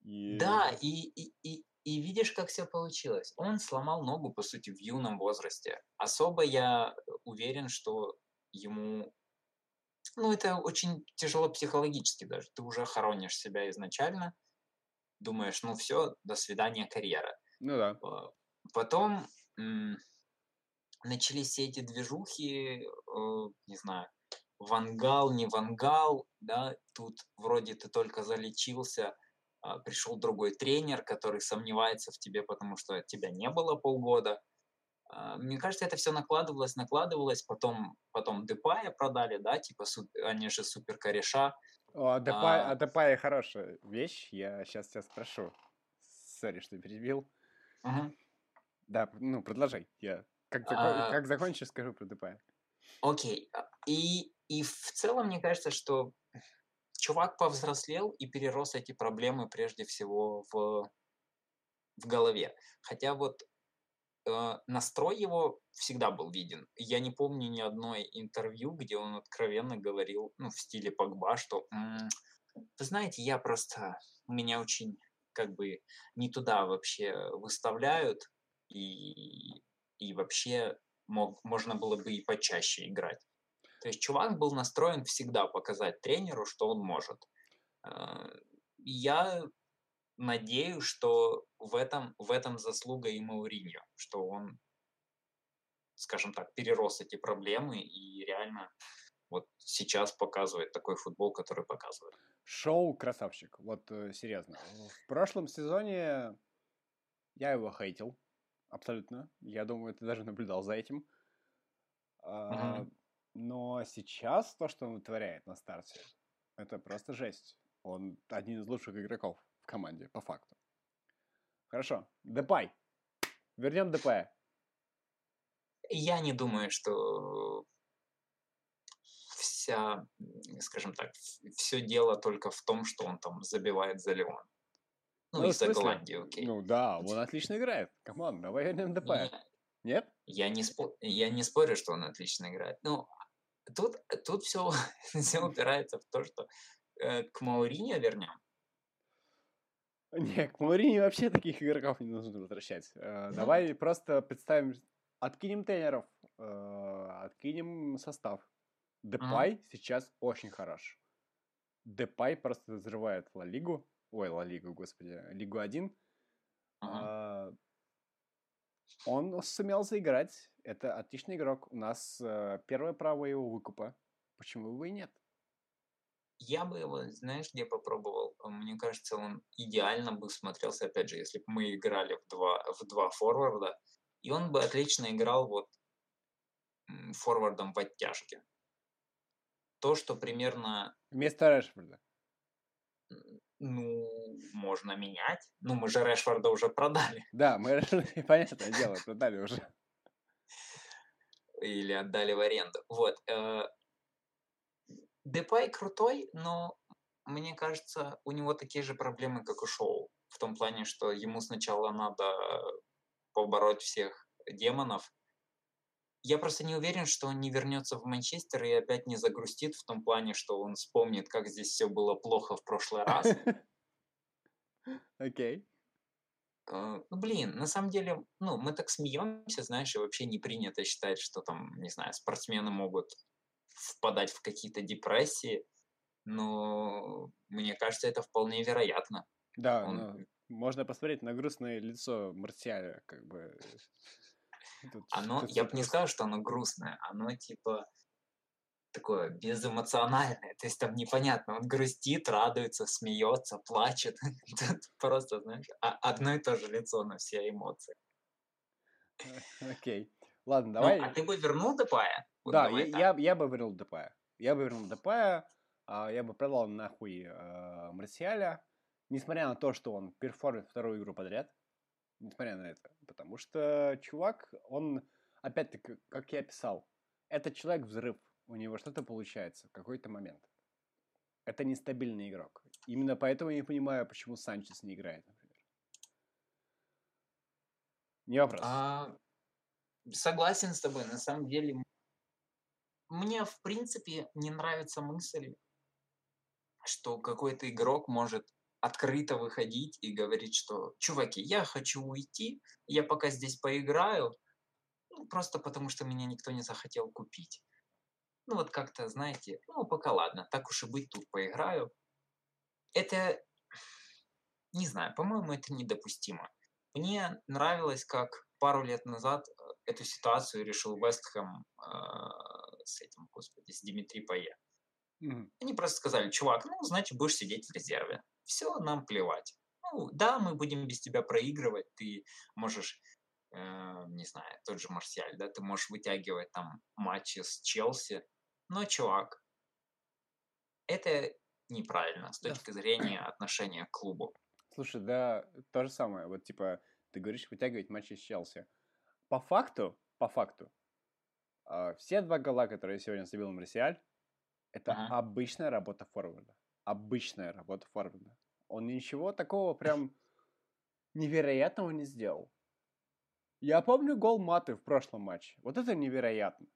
И... Да, и, и, и, и видишь, как все получилось. Он сломал ногу, по сути, в юном возрасте. Особо я уверен, что ему... Ну, это очень тяжело психологически даже. Ты уже хоронишь себя изначально, думаешь, ну все, до свидания, карьера. Ну да. А, Потом начались все эти движухи, э, не знаю, вангал, не вангал, да, тут вроде ты только залечился, а, пришел другой тренер, который сомневается в тебе, потому что тебя не было полгода. А, Мне кажется, это все накладывалось, накладывалось, потом, потом Депая продали, да, типа они же супер кореша. О, а Депай, А. Депай хорошая вещь, я сейчас тебя спрошу. Sorry, что перебил. Мгм. Да, ну, продолжай. Я как, А. как закончишь, скажу про Депая. Окей. И, и в целом, мне кажется, что чувак повзрослел и перерос эти проблемы прежде всего в, в голове. Хотя вот э, настрой его всегда был виден. Я не помню ни одной интервью, где он откровенно говорил, ну, в стиле Погба, что, «М, вы знаете, я просто, меня очень как бы не туда вообще выставляют, и, и вообще мог, можно было бы и почаще играть. То есть чувак был настроен всегда показать тренеру, что он может. Э, Я надеюсь, что в этом, в этом заслуга и Мауриньо, что он, скажем так, перерос эти проблемы и реально вот сейчас показывает такой футбол, который показывает. Шоу красавчик, вот э, серьезно. В прошлом сезоне я его хейтил, абсолютно. Я думаю, ты даже наблюдал за этим. Мгм. Но сейчас то, что он вытворяет на старте, это просто жесть. Он один из лучших игроков в команде, по факту. Хорошо. Депай. Вернем Депая. Я не думаю, что вся, скажем так, все дело только в том, что он там забивает за Лион. Ну, Ну, в из-за смысле? Голландии, окей. Ну да, он отлично играет. Come on, давай вернем Депая. Не, Нет? я, не спо- я не спорю, что он отлично играет. Ну, тут, тут все, все упирается в то, что э, к Мауриньо вернем. Не, к Мауриньо вообще таких игроков не нужно возвращать. Э, Ну. Давай просто представим, откинем тренеров, э, откинем состав. Депай сейчас очень хорош. Депай просто взрывает Ла Лигу. Ой, Ла Лигу, господи, Лигу 1. Ага. А, Он сумел заиграть. Это отличный игрок. У нас э, первое право его выкупа. Почему бы и нет? Я бы его, знаешь, где попробовал? Мне кажется, он идеально бы смотрелся, опять же, если бы мы играли в два, в два форварда, и он бы отлично играл вот форвардом в оттяжке. То, что примерно, Вместо Решфорда. Ну, можно менять. Ну, мы же Решфорда уже продали Да, мы, понятное дело, продали уже. или отдали в аренду. Вот. э, Депай крутой, но мне кажется, у него такие же проблемы, как у Шоу. В том плане, что ему сначала надо побороть всех демонов. Я просто не уверен, что он не вернется в Манчестер и опять не загрустит в том плане, что он вспомнит, как здесь все было плохо в прошлый раз. Окей. Э, Ну, блин, на самом деле, ну, мы так смеемся, знаешь, и вообще не принято считать, что там, не знаю, спортсмены могут впадать в какие-то депрессии, но мне кажется, это вполне вероятно. Да, Он- можно посмотреть на грустное лицо Марсиаля, как бы. Оно, я бы не сказал, что оно грустное, оно типа такое безэмоциональное, то есть там непонятно, он грустит, радуется, смеется, плачет, просто, знаешь, а- одно и то же лицо на все эмоции. Окей. Ладно, Ну, давай. а ты бы вернул Депая? Да, я, бы вернул Депая. Я бы вернул Депая, а, я бы продал нахуй э, Марсиаля, несмотря на то, что он перформит вторую игру подряд, несмотря на это. Потому что чувак, он, опять-таки, как я писал, это человек-взрыв. У него что-то получается в какой-то момент. Это нестабильный игрок. Именно поэтому я не понимаю, почему Санчес не играет, например. Не вопрос. А, согласен с тобой, на самом деле. Мне, в принципе, не нравится мысль, что какой-то игрок может открыто выходить и говорить, что, чуваки, я хочу уйти, я пока здесь поиграю, ну, просто потому что меня никто не захотел купить. Ну, вот как-то, знаете, ну, пока ладно, так уж и быть, тут поиграю. Это, не знаю, по-моему, это недопустимо. Мне нравилось, как пару лет назад э, эту ситуацию решил Вестхэм э, с этим, господи, с Димитри Пае. Мгм. Они просто сказали, чувак, ну, значит, будешь сидеть в резерве. Все, нам плевать. Ну, да, мы будем без тебя проигрывать, ты можешь, э, не знаю, тот же Марсиаль, да, ты можешь вытягивать там матчи с Челси, но, чувак, это неправильно с точки зрения отношения к клубу. Слушай, да, то же самое. Вот, типа, ты говоришь вытягивать матчи с Челси. По факту, по факту, а, все два гола, которые сегодня забил Марсиаль, это Ага. обычная работа форварда. Обычная работа форварда. Он ничего такого прям невероятного не сделал. Я помню гол Маты в прошлом матче. Вот это невероятно.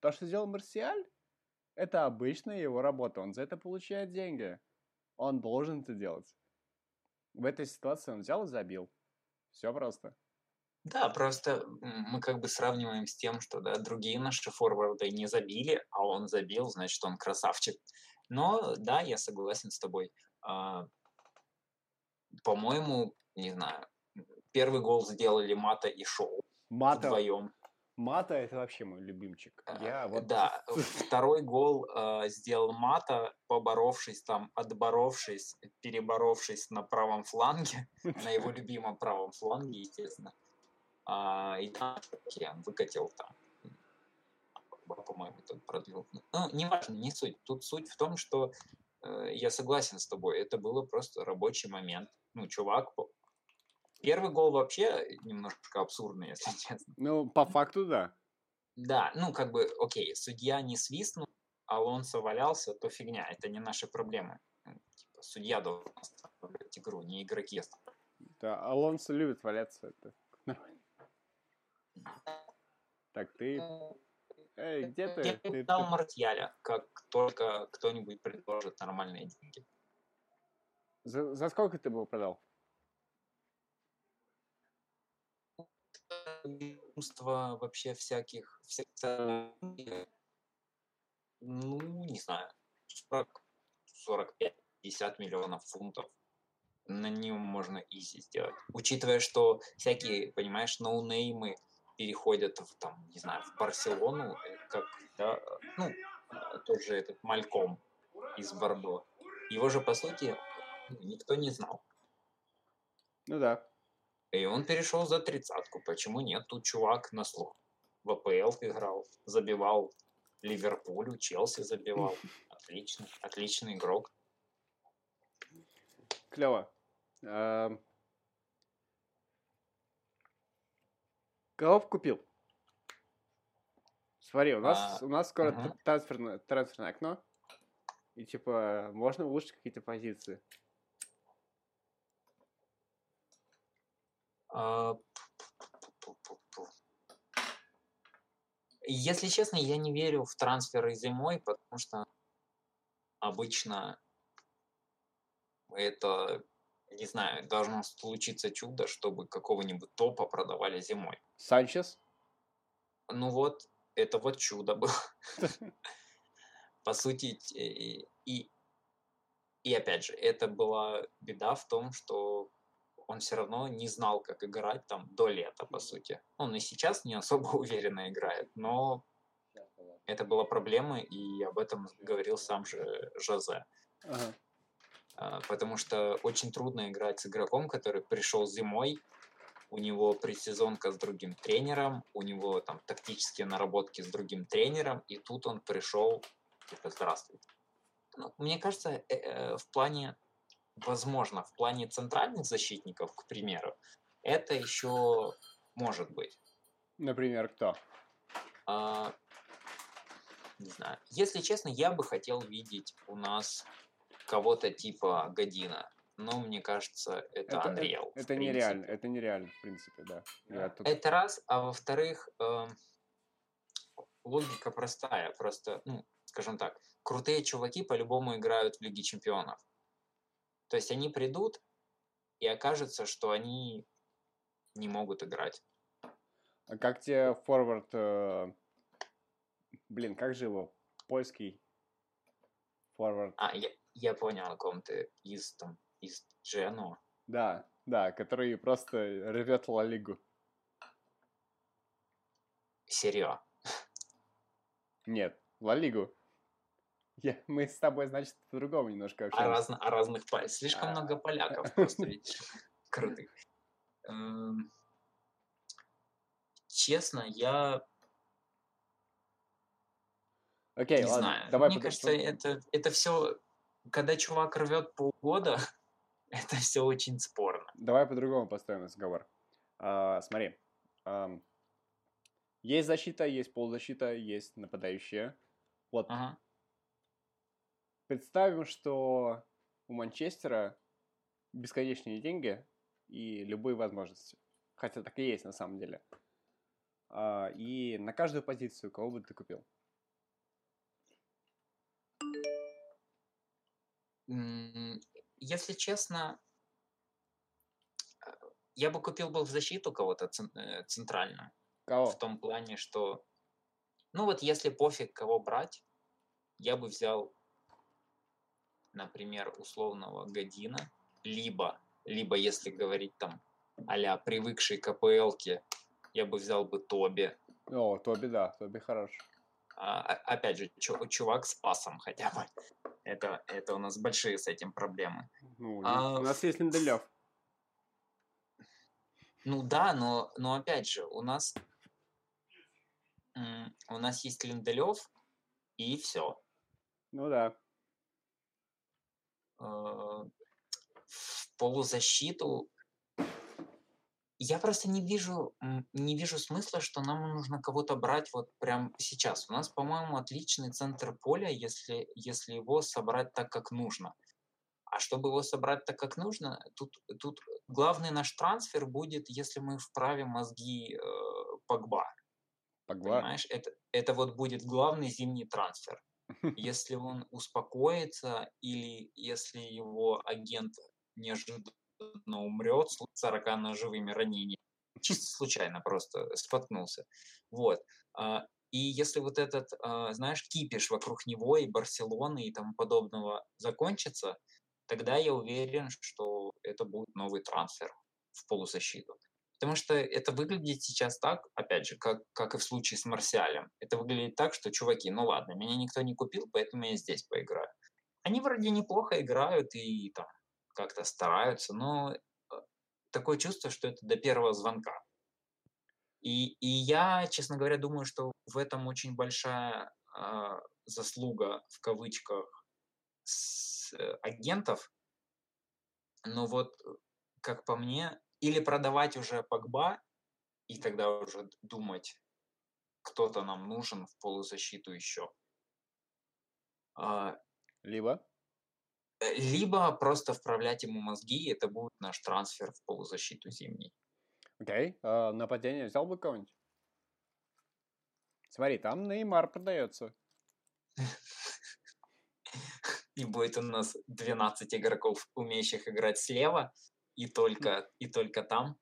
То, что сделал Марсиаль, это обычная его работа. Он за это получает деньги. Он должен это делать. В этой ситуации он взял и забил. Все просто. Да, просто мы как бы сравниваем с тем, что да, другие наши форварды не забили, а он забил, значит, он красавчик. Но да, я согласен с тобой. А, По-моему, не знаю, первый гол сделали Мата и Шоу Мата, вдвоем. Мата это вообще мой любимчик. Я вот... Да, второй гол а, сделал Мата, поборовшись там, отборовшись, переборовшись на правом фланге, на его любимом правом фланге, естественно. А, и там он выкатил там, по- по-моему, тут продлил. Ну, неважно, не суть. Тут суть в том, что э, я согласен с тобой, это было просто рабочий момент. Ну, чувак, первый гол вообще немножко абсурдный, если честно. Ну, по факту, да. Да, ну как бы, окей, судья не свистнул, Алонсо валялся, то фигня, это не наши проблемы. Ну, типа, судья должен останавливать игру, не игроки. Да, Алонсо любит валяться. Это нормально. Так, ты... Эй, где ты? Я Ты- дал ты- Мартьяля, как только кто-нибудь предложит нормальные деньги. За, за сколько ты бы его продал? Безумство вообще всяких, всяких, ну, не знаю, 40, 45-50 миллионов фунтов. На нем можно изи сделать. Учитывая, что всякие, понимаешь, ноунеймы переходят в, там, не знаю, в Барселону, э, как, да, ну, э, тот же этот Мальком из Бордо. Его же, по сути, никто не знал. Ну да. И он перешел за тридцатку. Почему нет? Тут чувак на слух. В АПЛ играл, забивал Ливерпулю, Челси забивал. Отлично, отличный игрок. Клево. Кого купил? Смотри, у нас, А, у нас скоро т- трансферное, трансферное окно. И типа можно улучшить какие-то позиции. А. Если честно, я не верю в трансферы зимой, потому что обычно это, не знаю, должно случиться чудо, чтобы какого-нибудь топа продавали зимой. Санчес? Ну вот, это вот чудо было. По сути, и, и опять же, это была беда в том, что он все равно не знал, как играть там до лета, по сути. Он и сейчас не особо уверенно играет, но это была проблема, и об этом говорил сам же Жозе. Ага. А, Потому что очень трудно играть с игроком, который пришел зимой, у него предсезонка с другим тренером, у него там тактические наработки с другим тренером, и тут он пришел, типа, здравствуйте. Ну, мне кажется, э, э, в плане, возможно, в плане центральных защитников, к примеру, это еще может быть. Например, кто? А, не знаю. Если честно, я бы хотел видеть у нас кого-то типа Година. Но мне кажется, это, Это- Unreal. в Это нереально, принципе. это нереально, в принципе, да. Я тут- Это раз, а во-вторых, эм, логика простая. Просто, ну, скажем так, крутые чуваки по-любому играют в Лиге Чемпионов. То есть они придут, и окажется, что они не могут играть. А как тебе форвард... э, Блин, как же его? Польский форвард. А, я, я понял, о ком ты из, там, из Джено. Да, да, который просто рвет Ла Лигу. Серьё. Нет, Ла Лигу. Я- мы с тобой, значит, по-другому немножко О, общаемся. разно- о разных полях. Слишком А. много поляков просто, видишь, крутых. Эм, Честно, я Окей, не ладно, знаю. давай Мне под- кажется, это, это все, когда чувак рвет полгода, это все очень спорно. Давай по-другому построим разговор. А, смотри. ам, есть защита, есть полузащита, есть нападающие. Вот Ага. представим, что у Манчестера бесконечные деньги и любые возможности. Хотя так и есть на самом деле. А, и на каждую позицию кого бы ты купил? Если честно, э, я бы купил бы в защиту кого-то э, центральную. Кого? В том плане, что, ну вот если пофиг кого брать, я бы взял, например, условного Година, либо, либо если говорить там а привыкший к АПЛке, я бы взял бы Тоби. О, Тоби, да, Тоби хорош. А, о- опять же, чу- чувак с пасом хотя бы. Это, это у нас большие с этим проблемы. Ну, А, у нас есть Линделев. Ну да, но, но опять же, у нас у нас есть Линделев, и все. Ну да. в полузащиту я просто не вижу, не вижу смысла, что нам нужно кого-то брать вот прям сейчас. У нас, по-моему, отличный центр поля, если, если его собрать так, как нужно. А чтобы его собрать так, как нужно, тут, тут главный наш трансфер будет, если мы вправим мозги э, Погба. Погба. Понимаешь, это, это вот будет главный зимний трансфер. Если он успокоится или если его агент неожиданно умрет с 40 ножевыми ранениями, чисто случайно просто споткнулся. Вот. А, и если вот этот, а, знаешь, кипиш вокруг него и Барселоны и тому подобного закончится, тогда я уверен, что это будет новый трансфер в полузащиту. Потому что это выглядит сейчас так, опять же, как, как и в случае с Марсиалем. Это выглядит так, что, чуваки, ну ладно, меня никто не купил, поэтому я здесь поиграю. Они вроде неплохо играют и там как-то стараются, но э, такое чувство, что это до первого звонка. И, и я, честно говоря, думаю, что в этом очень большая э, заслуга, в кавычках, с, э, агентов. Но вот, как по мне, или продавать уже Погба, и тогда уже думать, кто-то нам нужен в полузащиту еще. А, либо? Э, либо просто вправлять ему мозги, и это будет наш трансфер в полузащиту зимний. Окей. Okay. А, нападение взял бы кого-нибудь? Смотри, там Неймар продается. И будет у нас 12 игроков, умеющих играть слева, и только, и только там.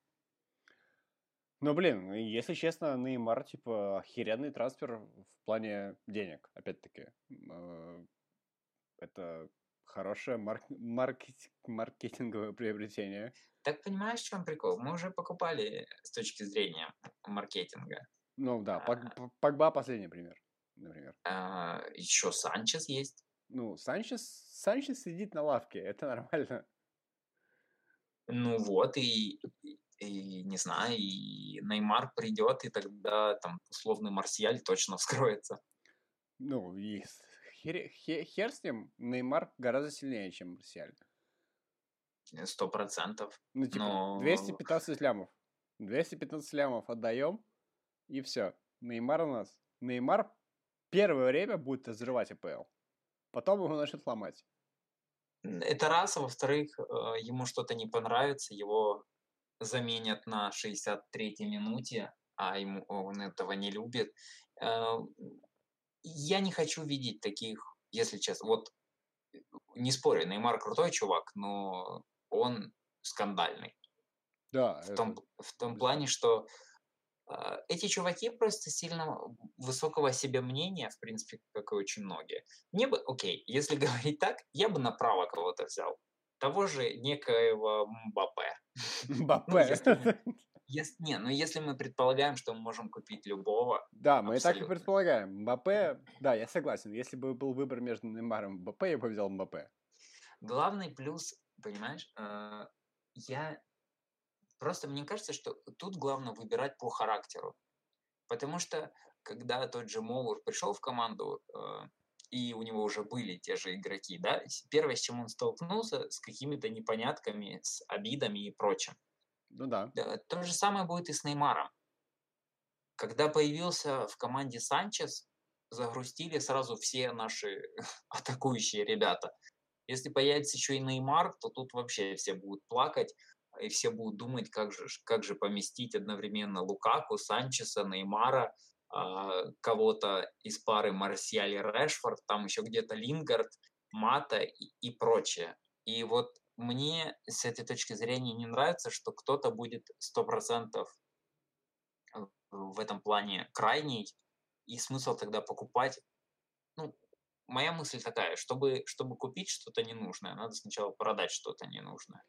Ну, блин, если честно, Неймар, типа, охеренный трансфер в плане денег, опять-таки. Э, это хорошее марк- маркет- маркетинговое приобретение. Так понимаешь, в чем прикол? Мы уже покупали с точки зрения маркетинга. Ну да, а, Погба последний пример, например. А, еще Санчес есть. Ну, Санчес, Санчес сидит на лавке, это нормально. Ну вот, и, и не знаю, и Неймар придет, и тогда там условный Марсиаль точно вскроется. Ну, и хер, хер, хер с ним, Неймар гораздо сильнее, чем Марсиаль. Сто процентов. Ну, типа, Но... 215 лямов. 215 лямов отдаем, и все. Неймар у нас. Неймар первое время будет взрывать АПЛ. Потом его начнут ломать. Это раз, а во-вторых, э, ему что-то не понравится, его заменят на 63-й минуте, а ему он этого не любит. Э, я не хочу видеть таких, если честно. Вот не спорю, Неймар крутой чувак, но он скандальный. Да. В том, в том плане, что а, эти чуваки просто сильно высокого себе мнения, в принципе, как и очень многие. Мне бы, окей, если говорить так, я бы направо кого-то взял. Того же некоего Мбаппе. Мбаппе. Если, не, ну если мы предполагаем, что мы можем купить любого. Да, мы абсолютно. так и предполагаем. Мбаппе, да, я согласен. Если бы был выбор между Неймаром и Мбаппе, я бы взял Мбаппе. Главный плюс, понимаешь, э, я Просто мне кажется, что тут главное выбирать по характеру. Потому что когда тот же Моур пришел в команду, э, и у него уже были те же игроки, да, первое, с чем он столкнулся, с какими-то непонятками, с обидами и прочим. Ну да. да. То же самое будет и с Неймаром. Когда появился в команде Санчес, загрустили сразу все наши атакующие ребята. Если появится еще и Неймар, то тут вообще все будут плакать, и все будут думать, как же, как же поместить одновременно Лукаку, Санчеса, Неймара, э, кого-то из пары Марсиаль Решфорд, там еще где-то Лингард, Мата и, и прочее. И вот мне с этой точки зрения не нравится, что кто-то будет 100% в этом плане крайний, и смысл тогда покупать. Ну, моя мысль такая, чтобы, чтобы купить что-то ненужное, надо сначала продать что-то ненужное.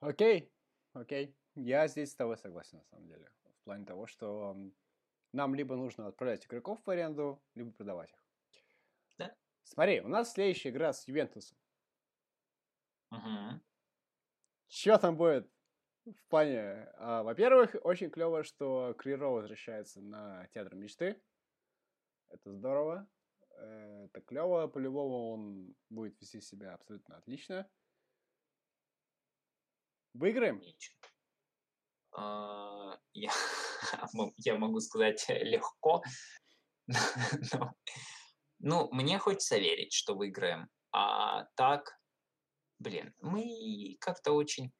Окей, окей. Я здесь с тобой согласен, на самом деле. В плане того, что нам либо нужно отправлять игроков в аренду, либо продавать их. Да. Смотри, у нас следующая игра с Ювентусом. Угу. Что там будет в плане? А, во-первых, очень клево, что Криро возвращается на Театр мечты. Это здорово. Э, это клево. По-любому он будет вести себя абсолютно отлично. Выиграем? А, я, я могу сказать легко. ну, мне хочется верить, что выиграем. А так, блин, мы как-то очень...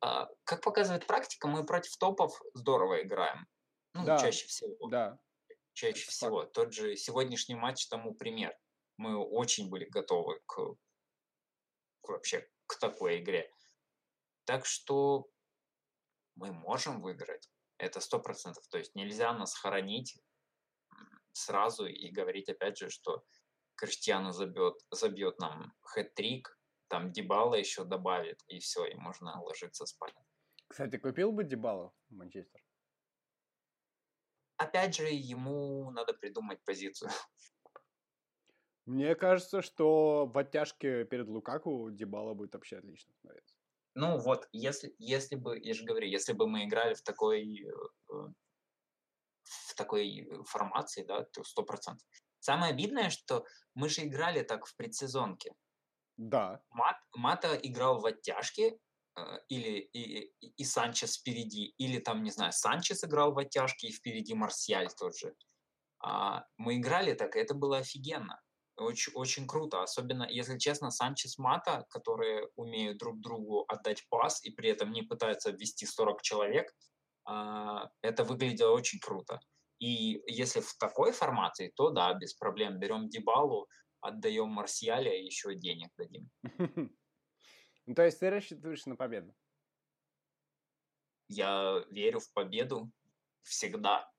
А, как показывает практика, мы против топов здорово играем. Ну, да, чаще всего. Да. Чаще Это всего. Тот же сегодняшний матч тому пример. Мы очень были готовы к, к вообще к такой игре. Так что мы можем выиграть. Это сто процентов. То есть нельзя нас хоронить сразу и говорить опять же, что Криштиану забьет, забьет нам хэт-трик, там Дебала еще добавит, и все, и можно ложиться спать. Кстати, купил бы Дебалу Манчестер? Опять же, ему надо придумать позицию. Мне кажется, что в оттяжке перед Лукаку Дебала будет вообще отлично смотреться. Ну вот, если, если бы, я же говорю, если бы мы играли в такой, э, в такой формации, да, то сто процентов. Самое обидное, что мы же играли так в предсезонке. Да. Мат, Мата играл в оттяжке, э, или и, и, Санчес впереди, или там, не знаю, Санчес играл в оттяжке, и впереди Марсиаль тот же. А, мы играли так, и это было офигенно. Очень, очень круто, особенно, если честно, Санчес Мата, которые умеют друг другу отдать пас и при этом не пытаются ввести 40 человек, а, это выглядело очень круто. И если в такой формации, то да, без проблем. Берем Дебалу, отдаем Марсиаля и еще денег дадим. Ну, то есть ты рассчитываешь на победу? Я верю в победу всегда.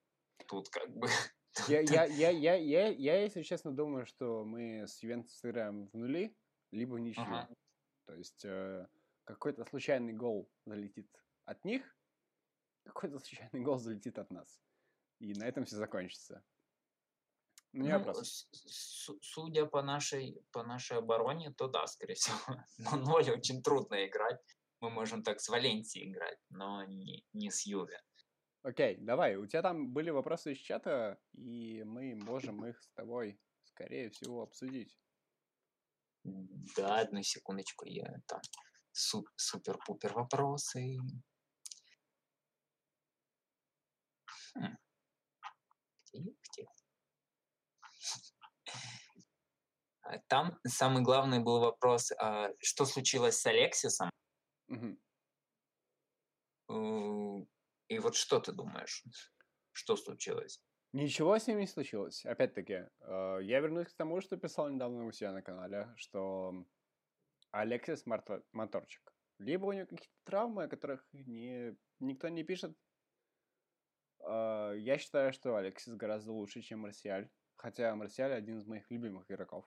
Тут как бы... Я, я, я, я, я, я, если честно, думаю, что мы с Ювентус сыграем в нули, либо в ничью. Ага. То есть э, какой-то случайный гол залетит от них, какой-то случайный гол залетит от нас. И на этом все закончится. Ну, ну судя по нашей, по нашей обороне, то да, скорее всего. Но ноль очень трудно играть. Мы можем так с Валенсией играть, но не, не с Юве. Окей, давай. У тебя там были вопросы из чата, и мы можем их с тобой, скорее всего, обсудить. Да, одну секундочку, я там супер-пупер вопросы. Хм. Где, где? А, там самый главный был вопрос, а, что случилось с Алексисом? Угу. И вот что ты думаешь, что случилось? Ничего с ним не случилось. Опять-таки, э, я вернусь к тому, что писал недавно у себя на канале, что Алексис моторчик. Либо у него какие-то травмы, о которых не, никто не пишет. Э, я считаю, что Алексис гораздо лучше, чем Марсиаль. Хотя Марсиаль один из моих любимых игроков.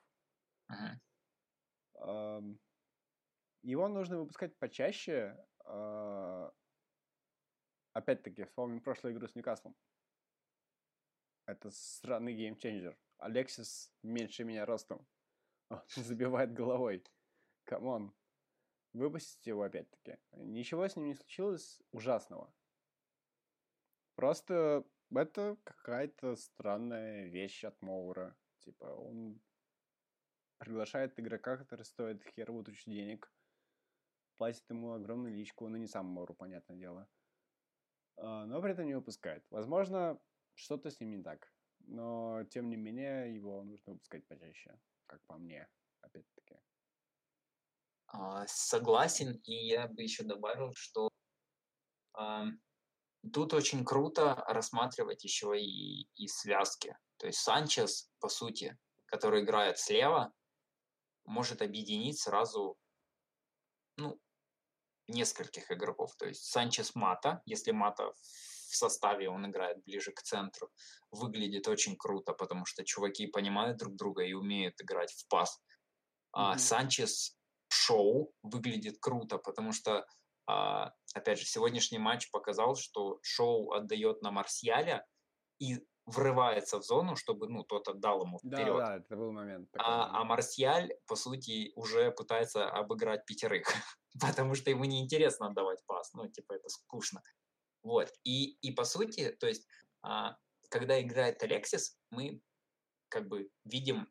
Его нужно выпускать почаще. А, опять-таки, вспомним прошлую игру с Ньюкаслом. Это странный геймченджер. Алексис меньше меня ростом. Он забивает головой. Come on. Выпустите его опять-таки. Ничего с ним не случилось ужасного. Просто это какая-то странная вещь от Моура. Типа, он приглашает игрока, который стоит херовую тучу денег, платит ему огромную личку, ну не сам Мору, понятное дело, а, но при этом не выпускает. Возможно, что-то с ним не так, но тем не менее его нужно выпускать почаще, как по мне, опять-таки. А, согласен, и я бы еще добавил, что э, тут очень круто рассматривать еще и, и связки. То есть Санчес, по сути, который играет слева, может объединить сразу ну, нескольких игроков. То есть Санчес Мата, если Мата в составе, он играет ближе к центру, выглядит очень круто, потому что чуваки понимают друг друга и умеют играть в пас. А mm-hmm. Санчес Шоу выглядит круто, потому что, а, опять же, сегодняшний матч показал, что Шоу отдает на Марсиаля, и врывается в зону, чтобы, ну, тот отдал ему вперед. Да, да, это был момент. Такой, а, а Марсиаль, по сути, уже пытается обыграть пятерых, потому что ему неинтересно отдавать пас, ну, типа, это скучно. Вот, и, и по сути, то есть, а, когда играет Алексис, мы как бы видим,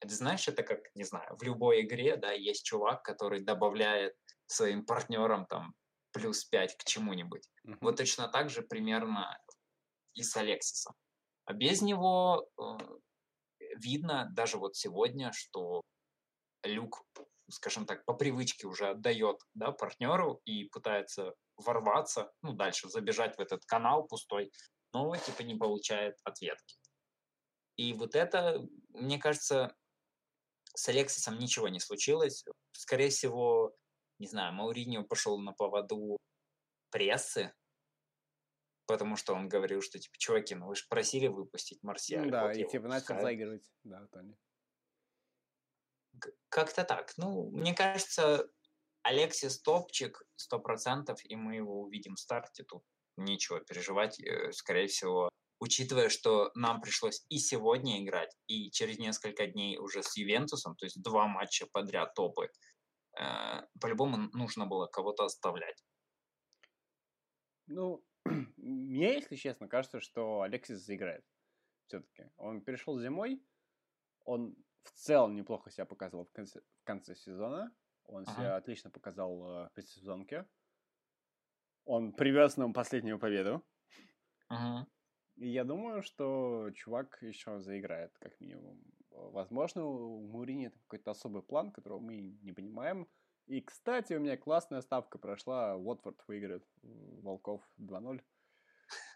это знаешь, это как, не знаю, в любой игре, да, есть чувак, который добавляет своим партнерам там плюс 5 к чему-нибудь. Uh-huh. Вот точно так же примерно и с Алексисом. А без него э, видно даже вот сегодня, что Люк, скажем так, по привычке уже отдает да, партнеру и пытается ворваться, ну, дальше забежать в этот канал пустой, но типа не получает ответки. И вот это, мне кажется, с Алексисом ничего не случилось. Скорее всего, не знаю, Мауриньо пошел на поводу прессы, потому что он говорил, что, типа, чуваки, ну вы же просили выпустить Марсиаль. Да, вот и типа начал заигрывать, да, Тони. Как-то так. Ну, мне кажется, Алексис топчик сто процентов, и мы его увидим в старте. Тут нечего переживать. Э, скорее всего, учитывая, что нам пришлось и сегодня играть, и через несколько дней уже с Ювентусом, то есть два матча подряд топы, э, по-любому нужно было кого-то оставлять. Ну, мне, если честно, кажется, что Алексис заиграет все-таки. Он перешел зимой, он в целом неплохо себя показывал в конце, в конце сезона, он ага. себя отлично показал э, в предсезонке. Он привез нам последнюю победу. Ага. И я думаю, что чувак еще заиграет, как минимум. Возможно, у Мурини это какой-то особый план, которого мы не понимаем. И, кстати, у меня классная ставка прошла. Уотфорд выиграет Волков 2-0.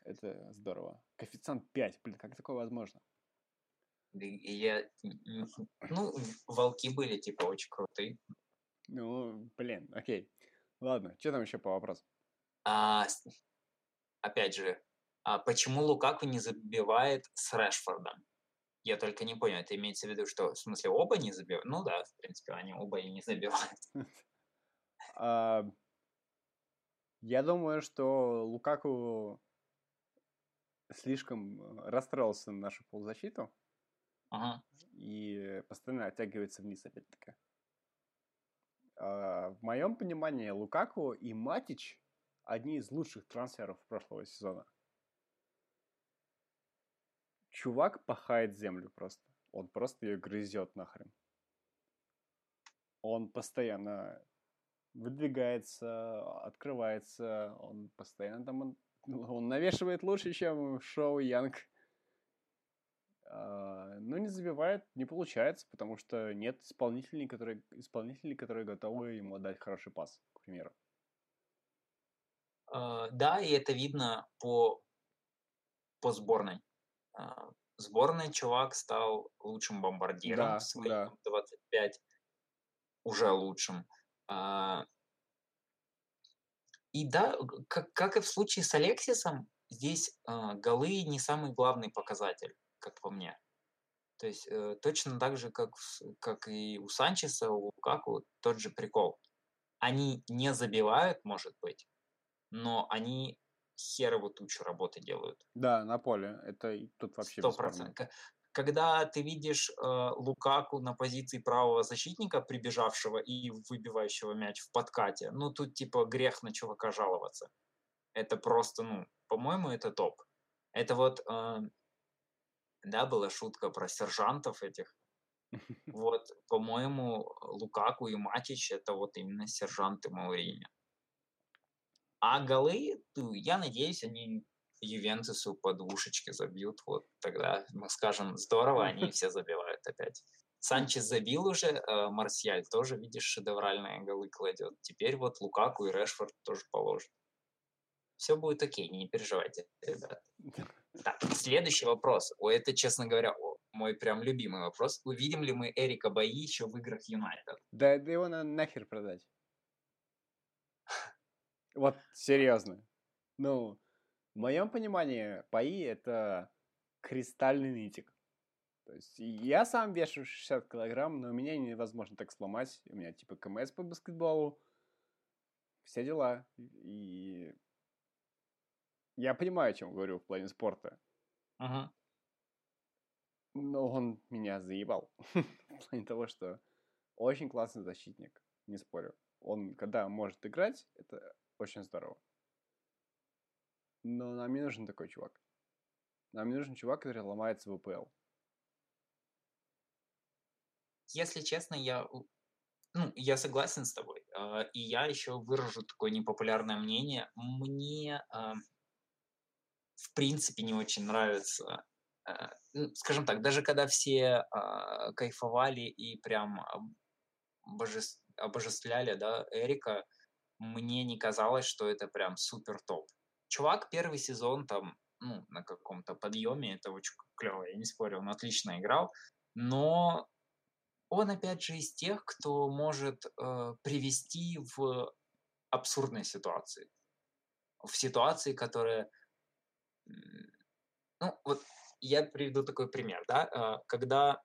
Это здорово. Коэффициент 5. Блин, как такое возможно? Я... Ну, волки были, типа, очень крутые. Ну, блин, окей. Ладно, что там еще по вопросу? А, опять же, а почему Лукаку не забивает с Решфордом? Я только не понял, это имеется в виду, что в смысле оба не забивают? Ну да, в принципе, они оба и не забивают. А, я думаю, что Лукаку слишком расстроился на нашу полузащиту и постоянно оттягивается вниз опять-таки. А, в моем понимании Лукаку и Матич одни из лучших трансферов прошлого сезона чувак пахает землю просто. Он просто ее грызет нахрен. Он постоянно выдвигается, открывается, он постоянно там, он, он навешивает лучше, чем шоу Янг. А, но не забивает, не получается, потому что нет исполнителей, которые, исполнителей, которые готовы ему отдать хороший пас, к примеру. Uh, да, и это видно по, по сборной. А, сборной чувак стал лучшим бомбардиром да, в свои да. 25, уже лучшим. А, и да, как, как и в случае с Алексисом, здесь э, голы не самый главный показатель, как по мне. То есть э, точно так же, как, как и у Санчеса, у Лукаку, тот же прикол. Они не забивают, может быть, но они херово тучу работы делают. Да, на поле. Это тут вообще Сто процентов. Когда ты видишь э, Лукаку на позиции правого защитника, прибежавшего и выбивающего мяч в подкате, ну тут типа грех на чувака жаловаться. Это просто, ну, по-моему, это топ. Это вот, э, да, была шутка про сержантов этих. Вот, по-моему, Лукаку и Матич это вот именно сержанты Маурини. А голы, я надеюсь, они Ювентусу под ушечки забьют. Вот тогда мы скажем, здорово, они все забивают опять. Санчес забил уже, э, Марсиаль тоже, видишь, шедевральные голы кладет. Теперь вот Лукаку и Решфорд тоже положат. Все будет окей, не переживайте, ребят. Так, следующий вопрос. О, это, честно говоря, мой прям любимый вопрос. Увидим ли мы Эрика Баи еще в играх Юнайтед? Да, да его надо нахер продать. Вот серьезно. Ну, в моем понимании, паи это кристальный нитик. То есть я сам вешу 60 килограмм, но меня невозможно так сломать. У меня типа КМС по баскетболу. Все дела. И я понимаю, о чем говорю в плане спорта. Ага. Но он меня заебал. в плане того, что очень классный защитник, не спорю. Он, когда может играть, это очень здорово. Но нам не нужен такой чувак. Нам не нужен чувак, который ломается в ВПЛ. Если честно, я, ну, я согласен с тобой. А, и я еще выражу такое непопулярное мнение. Мне, а, в принципе, не очень нравится а, ну, скажем так, даже когда все кайфовали и прям обожествляли, да, Эрика, мне не казалось, что это прям супер топ. Чувак первый сезон там ну, на каком-то подъеме, это очень клево, я не спорю, он отлично играл, но он, опять же, из тех, кто может э, привести в абсурдные ситуации. В ситуации, которые... Ну, вот я приведу такой пример, да, э, когда,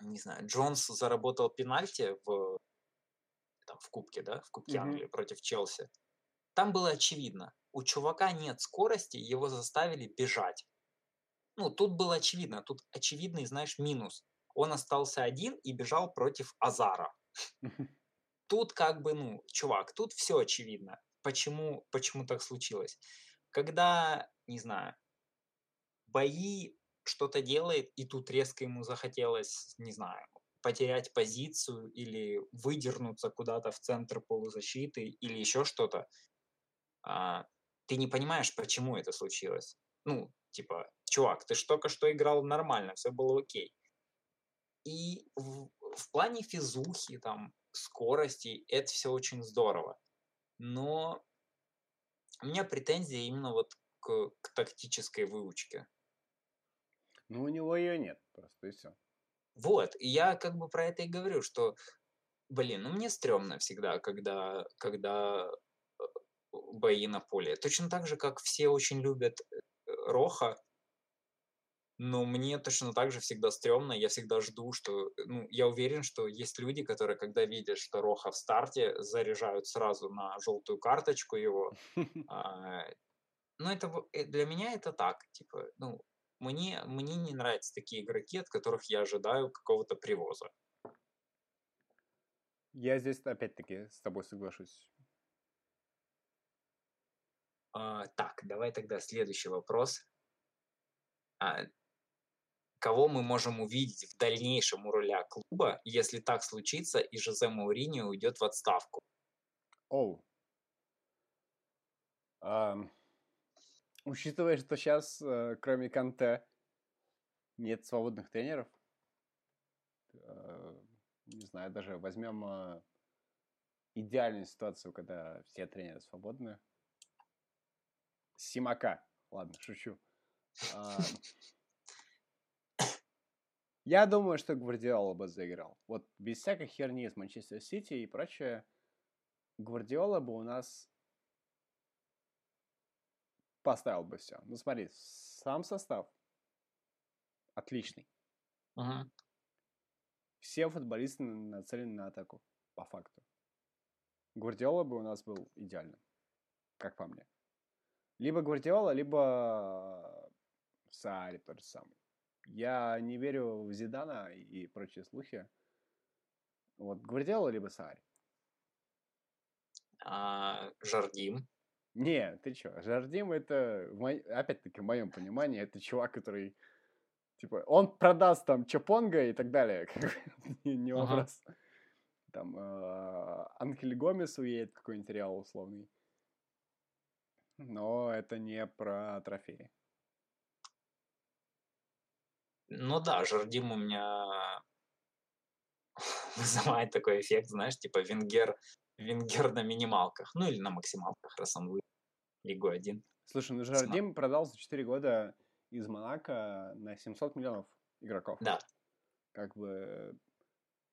не знаю, Джонс заработал пенальти в, там, в Кубке, да, в Кубке mm-hmm. Англии против Челси, там было очевидно, у чувака нет скорости, его заставили бежать. Ну, тут было очевидно, тут очевидный, знаешь, минус. Он остался один и бежал против Азара. Тут как бы, ну, чувак, тут все очевидно. Почему, почему так случилось? Когда, не знаю, бои что-то делает, и тут резко ему захотелось, не знаю, потерять позицию или выдернуться куда-то в центр полузащиты или еще что-то, а, ты не понимаешь, почему это случилось. Ну, типа, чувак, ты ж только что играл нормально, все было окей. И в, в плане физухи, там, скорости, это все очень здорово. Но у меня претензии именно вот к, к тактической выучке. Ну, у него ее нет, просто и все. Вот, и я как бы про это и говорю, что, блин, ну мне стрёмно всегда, когда, когда бои на поле. Точно так же, как все очень любят э, Роха, но мне точно так же всегда стрёмно, я всегда жду, что, ну, я уверен, что есть люди, которые, когда видят, что Роха в старте, заряжают сразу на желтую карточку его. А, ну, это э, для меня это так, типа, ну, мне, мне не нравятся такие игроки, от которых я ожидаю какого-то привоза. Я здесь опять-таки с тобой соглашусь. А, так, давай тогда следующий вопрос. А, кого мы можем увидеть в дальнейшем у руля клуба, если так случится и Жозе Мауриньо уйдет в отставку? Оу. Um, учитывая, что сейчас, uh, кроме Канте, нет свободных тренеров, uh, не знаю, даже возьмем uh, идеальную ситуацию, когда все тренеры свободны, Симака. Ладно, шучу. Я думаю, что Гвардиола бы заиграл. Вот без всякой херни с Манчестер Сити и прочее, Гвардиола бы у нас поставил бы все. Ну смотри, сам состав отличный. Ага. Все футболисты нацелены на атаку, по факту. Гвардиола бы у нас был идеальным, как по мне. Либо Гвардиола, либо Саари тот же самый. Я не верю в Зидана и прочие слухи. Вот Гвардиола либо Саари. А, Жардим? Не, ты чё, Жардим это, опять-таки, в моем понимании, это чувак, который, типа, он продаст там Чапонга и так далее, не. Ага. Там э, Анхель Гомес уедет какой-нибудь реал условный но это не про трофеи. Ну да, Жардим у меня вызывает такой эффект, знаешь, типа Венгер, Венгер на минималках, ну или на максималках, раз он выиграл Лигу 1. Слушай, ну Жардим продал за 4 года из Монако на 700 миллионов игроков. Да. Как бы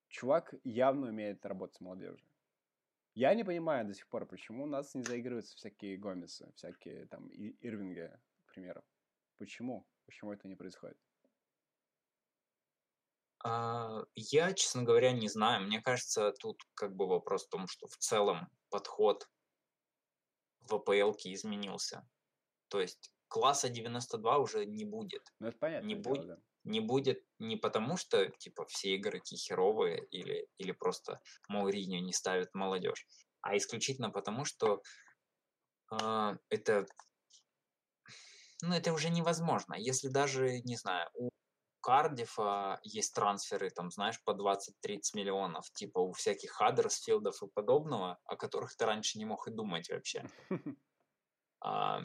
чувак явно умеет работать с молодежью. Я не понимаю до сих пор, почему у нас не заигрываются всякие Гомесы, всякие там Ирвинги, к примеру. Почему? Почему это не происходит? А, я, честно говоря, не знаю. Мне кажется, тут как бы вопрос в том, что в целом подход в АПЛ изменился. То есть класса 92 уже не будет. Ну, это понятно. Не, дело, да не будет не потому, что типа все игроки херовые или, или просто Мауриньо не ставит молодежь, а исключительно потому, что э, это, ну, это уже невозможно. Если даже, не знаю, у Кардифа есть трансферы, там, знаешь, по 20-30 миллионов, типа у всяких Хаддерсфилдов и подобного, о которых ты раньше не мог и думать вообще, а,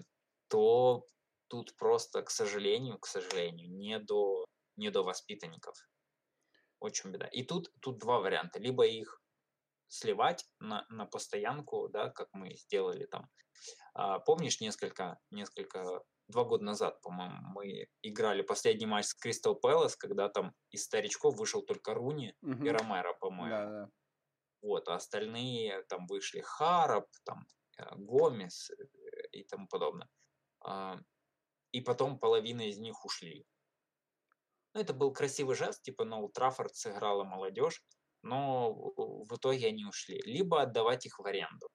то тут просто, к сожалению, к сожалению, не до, не до воспитанников. Очень беда. И тут, тут два варианта. Либо их сливать на, на постоянку, да, как мы сделали там. А, помнишь, несколько, несколько два года назад, по-моему, мы играли последний матч с Кристал Пэлас, когда там из старичков вышел только Руни Мгм. и Ромеро, по-моему. Да, да. Вот, а остальные там вышли Харап, там э, Гомес э, и тому подобное. А, И потом половина из них ушли. Ну, это был красивый жест, типа Олд Траффорд сыграла молодежь, но в итоге они ушли. Либо отдавать их в аренду.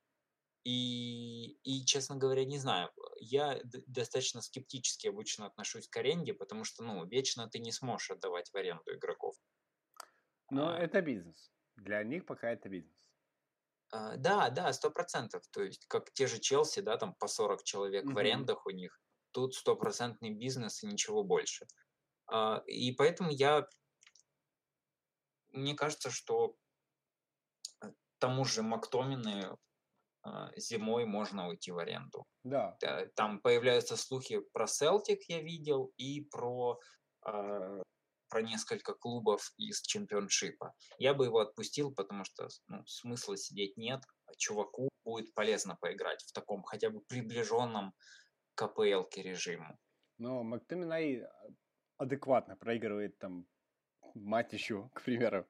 И, и, честно говоря, не знаю, я достаточно скептически обычно отношусь к аренде, потому что, ну, вечно ты не сможешь отдавать в аренду игроков. Но А, это бизнес. Для них пока это бизнес. А, Да, да, сто процентов. То есть, как те же Челси, да, там по 40 человек в Мгм. арендах у них. Тут стопроцентный бизнес и ничего больше. А, И поэтому я, мне кажется, что э, тому же Мактомины зимой можно уйти в аренду. Да. Та- Там появляются слухи про Селтик, я видел, и про, а, про несколько клубов из чемпионшипа. Я бы его отпустил, потому что ну, смысла сидеть нет. а Чуваку будет полезно поиграть в таком хотя бы приближенном к АПЛ режиму. Но Мактоминай адекватно проигрывает там Матищу, к примеру.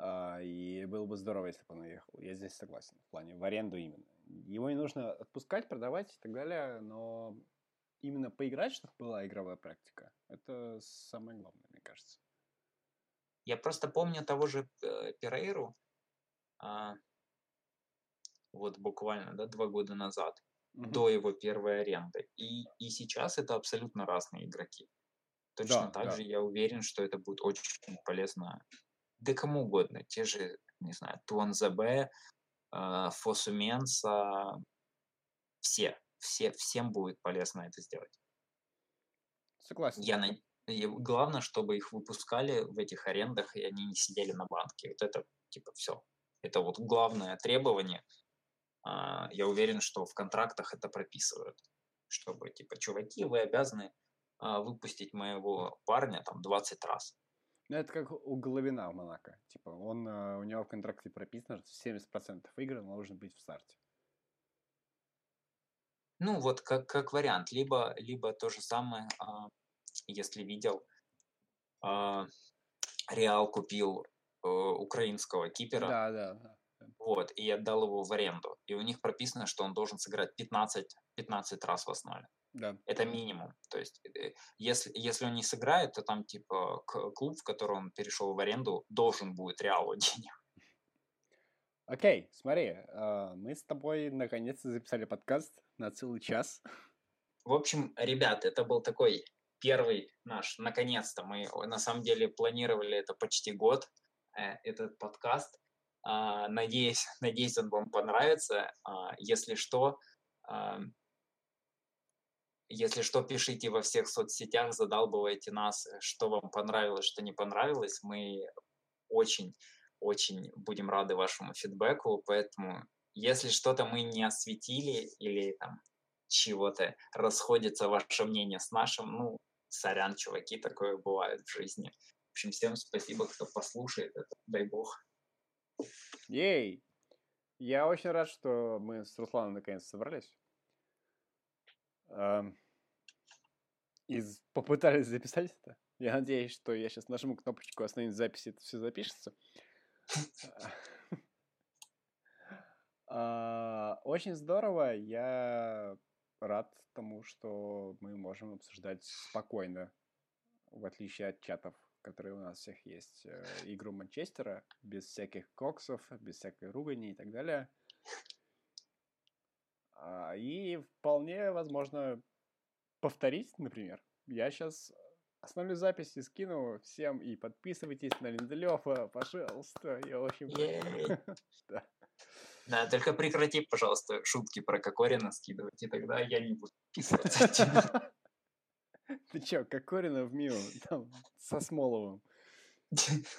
А, и было бы здорово, если бы он уехал. Я здесь согласен. В плане в аренду именно. Его не нужно отпускать, продавать и так далее, но именно поиграть, чтобы была игровая практика, это самое главное, мне кажется. Я просто помню того же э, Перейру, а, вот буквально, да, два года назад. Мгм. до его первой аренды. И, и сейчас это абсолютно разные игроки. Точно Да, так да. же я уверен, что это будет очень полезно да кому угодно. Те же, не знаю, Туанзабе, э, Фосу Менса, все, все, всем будет полезно это сделать. Согласен. Я на... и Главное, чтобы их выпускали в этих арендах, и они не сидели на банке. Вот это, типа, все. Это вот главное требование. А, Я уверен, что в контрактах это прописывают. Чтобы, типа, чуваки, вы обязаны а, выпустить моего парня там 20 раз. Ну, это как у Головина в Монако. Типа, он, э, у него в контракте прописано, что 70% игр должен быть в старте. Ну, вот как, как вариант. Либо, либо то же самое, а, если видел, а, Реал купил э, украинского кипера. Да, да, да. Вот, и отдал его в аренду. И у них прописано, что он должен сыграть 15, 15 раз в основе. Да. Это минимум. То есть, э, если, если он не сыграет, то там, типа, клуб, в который он перешел в аренду, должен будет реалу денег. Окей, смотри, э, мы с тобой наконец-то записали подкаст на целый час. В общем, ребят, это был такой первый наш, наконец-то, мы на самом деле планировали это почти год, э, этот подкаст. А, Надеюсь, надеюсь, он вам понравится. А, Если что, а, если что, пишите во всех соцсетях, задалбывайте нас, э, что вам понравилось, что не понравилось. Мы очень, очень будем рады вашему фидбэку, поэтому если что-то мы не осветили или там чего-то расходится ваше мнение с нашим, ну, сорян, чуваки, такое бывает в жизни. В общем, всем спасибо, кто послушает это, дай бог. Ей! Я очень рад, что мы с Русланом наконец собрались. И попытались записать это. Я надеюсь, что я сейчас нажму кнопочку «Остановить запись», и это все запишется. А, Очень здорово. Я рад тому, что мы можем обсуждать спокойно, в отличие от чатов, которые у нас всех есть, э, игру Манчестера, без всяких коксов, без всякой ругани и так далее. А, И вполне возможно повторить, например. Я сейчас остановлю запись и скину всем, и подписывайтесь на Линделёва, пожалуйста. Я очень... Да, только прекрати, пожалуйста, шутки про Кокорина скидывать, и тогда я не буду подписываться. Ты чё, Кокорина в Мио, там, со Смоловым.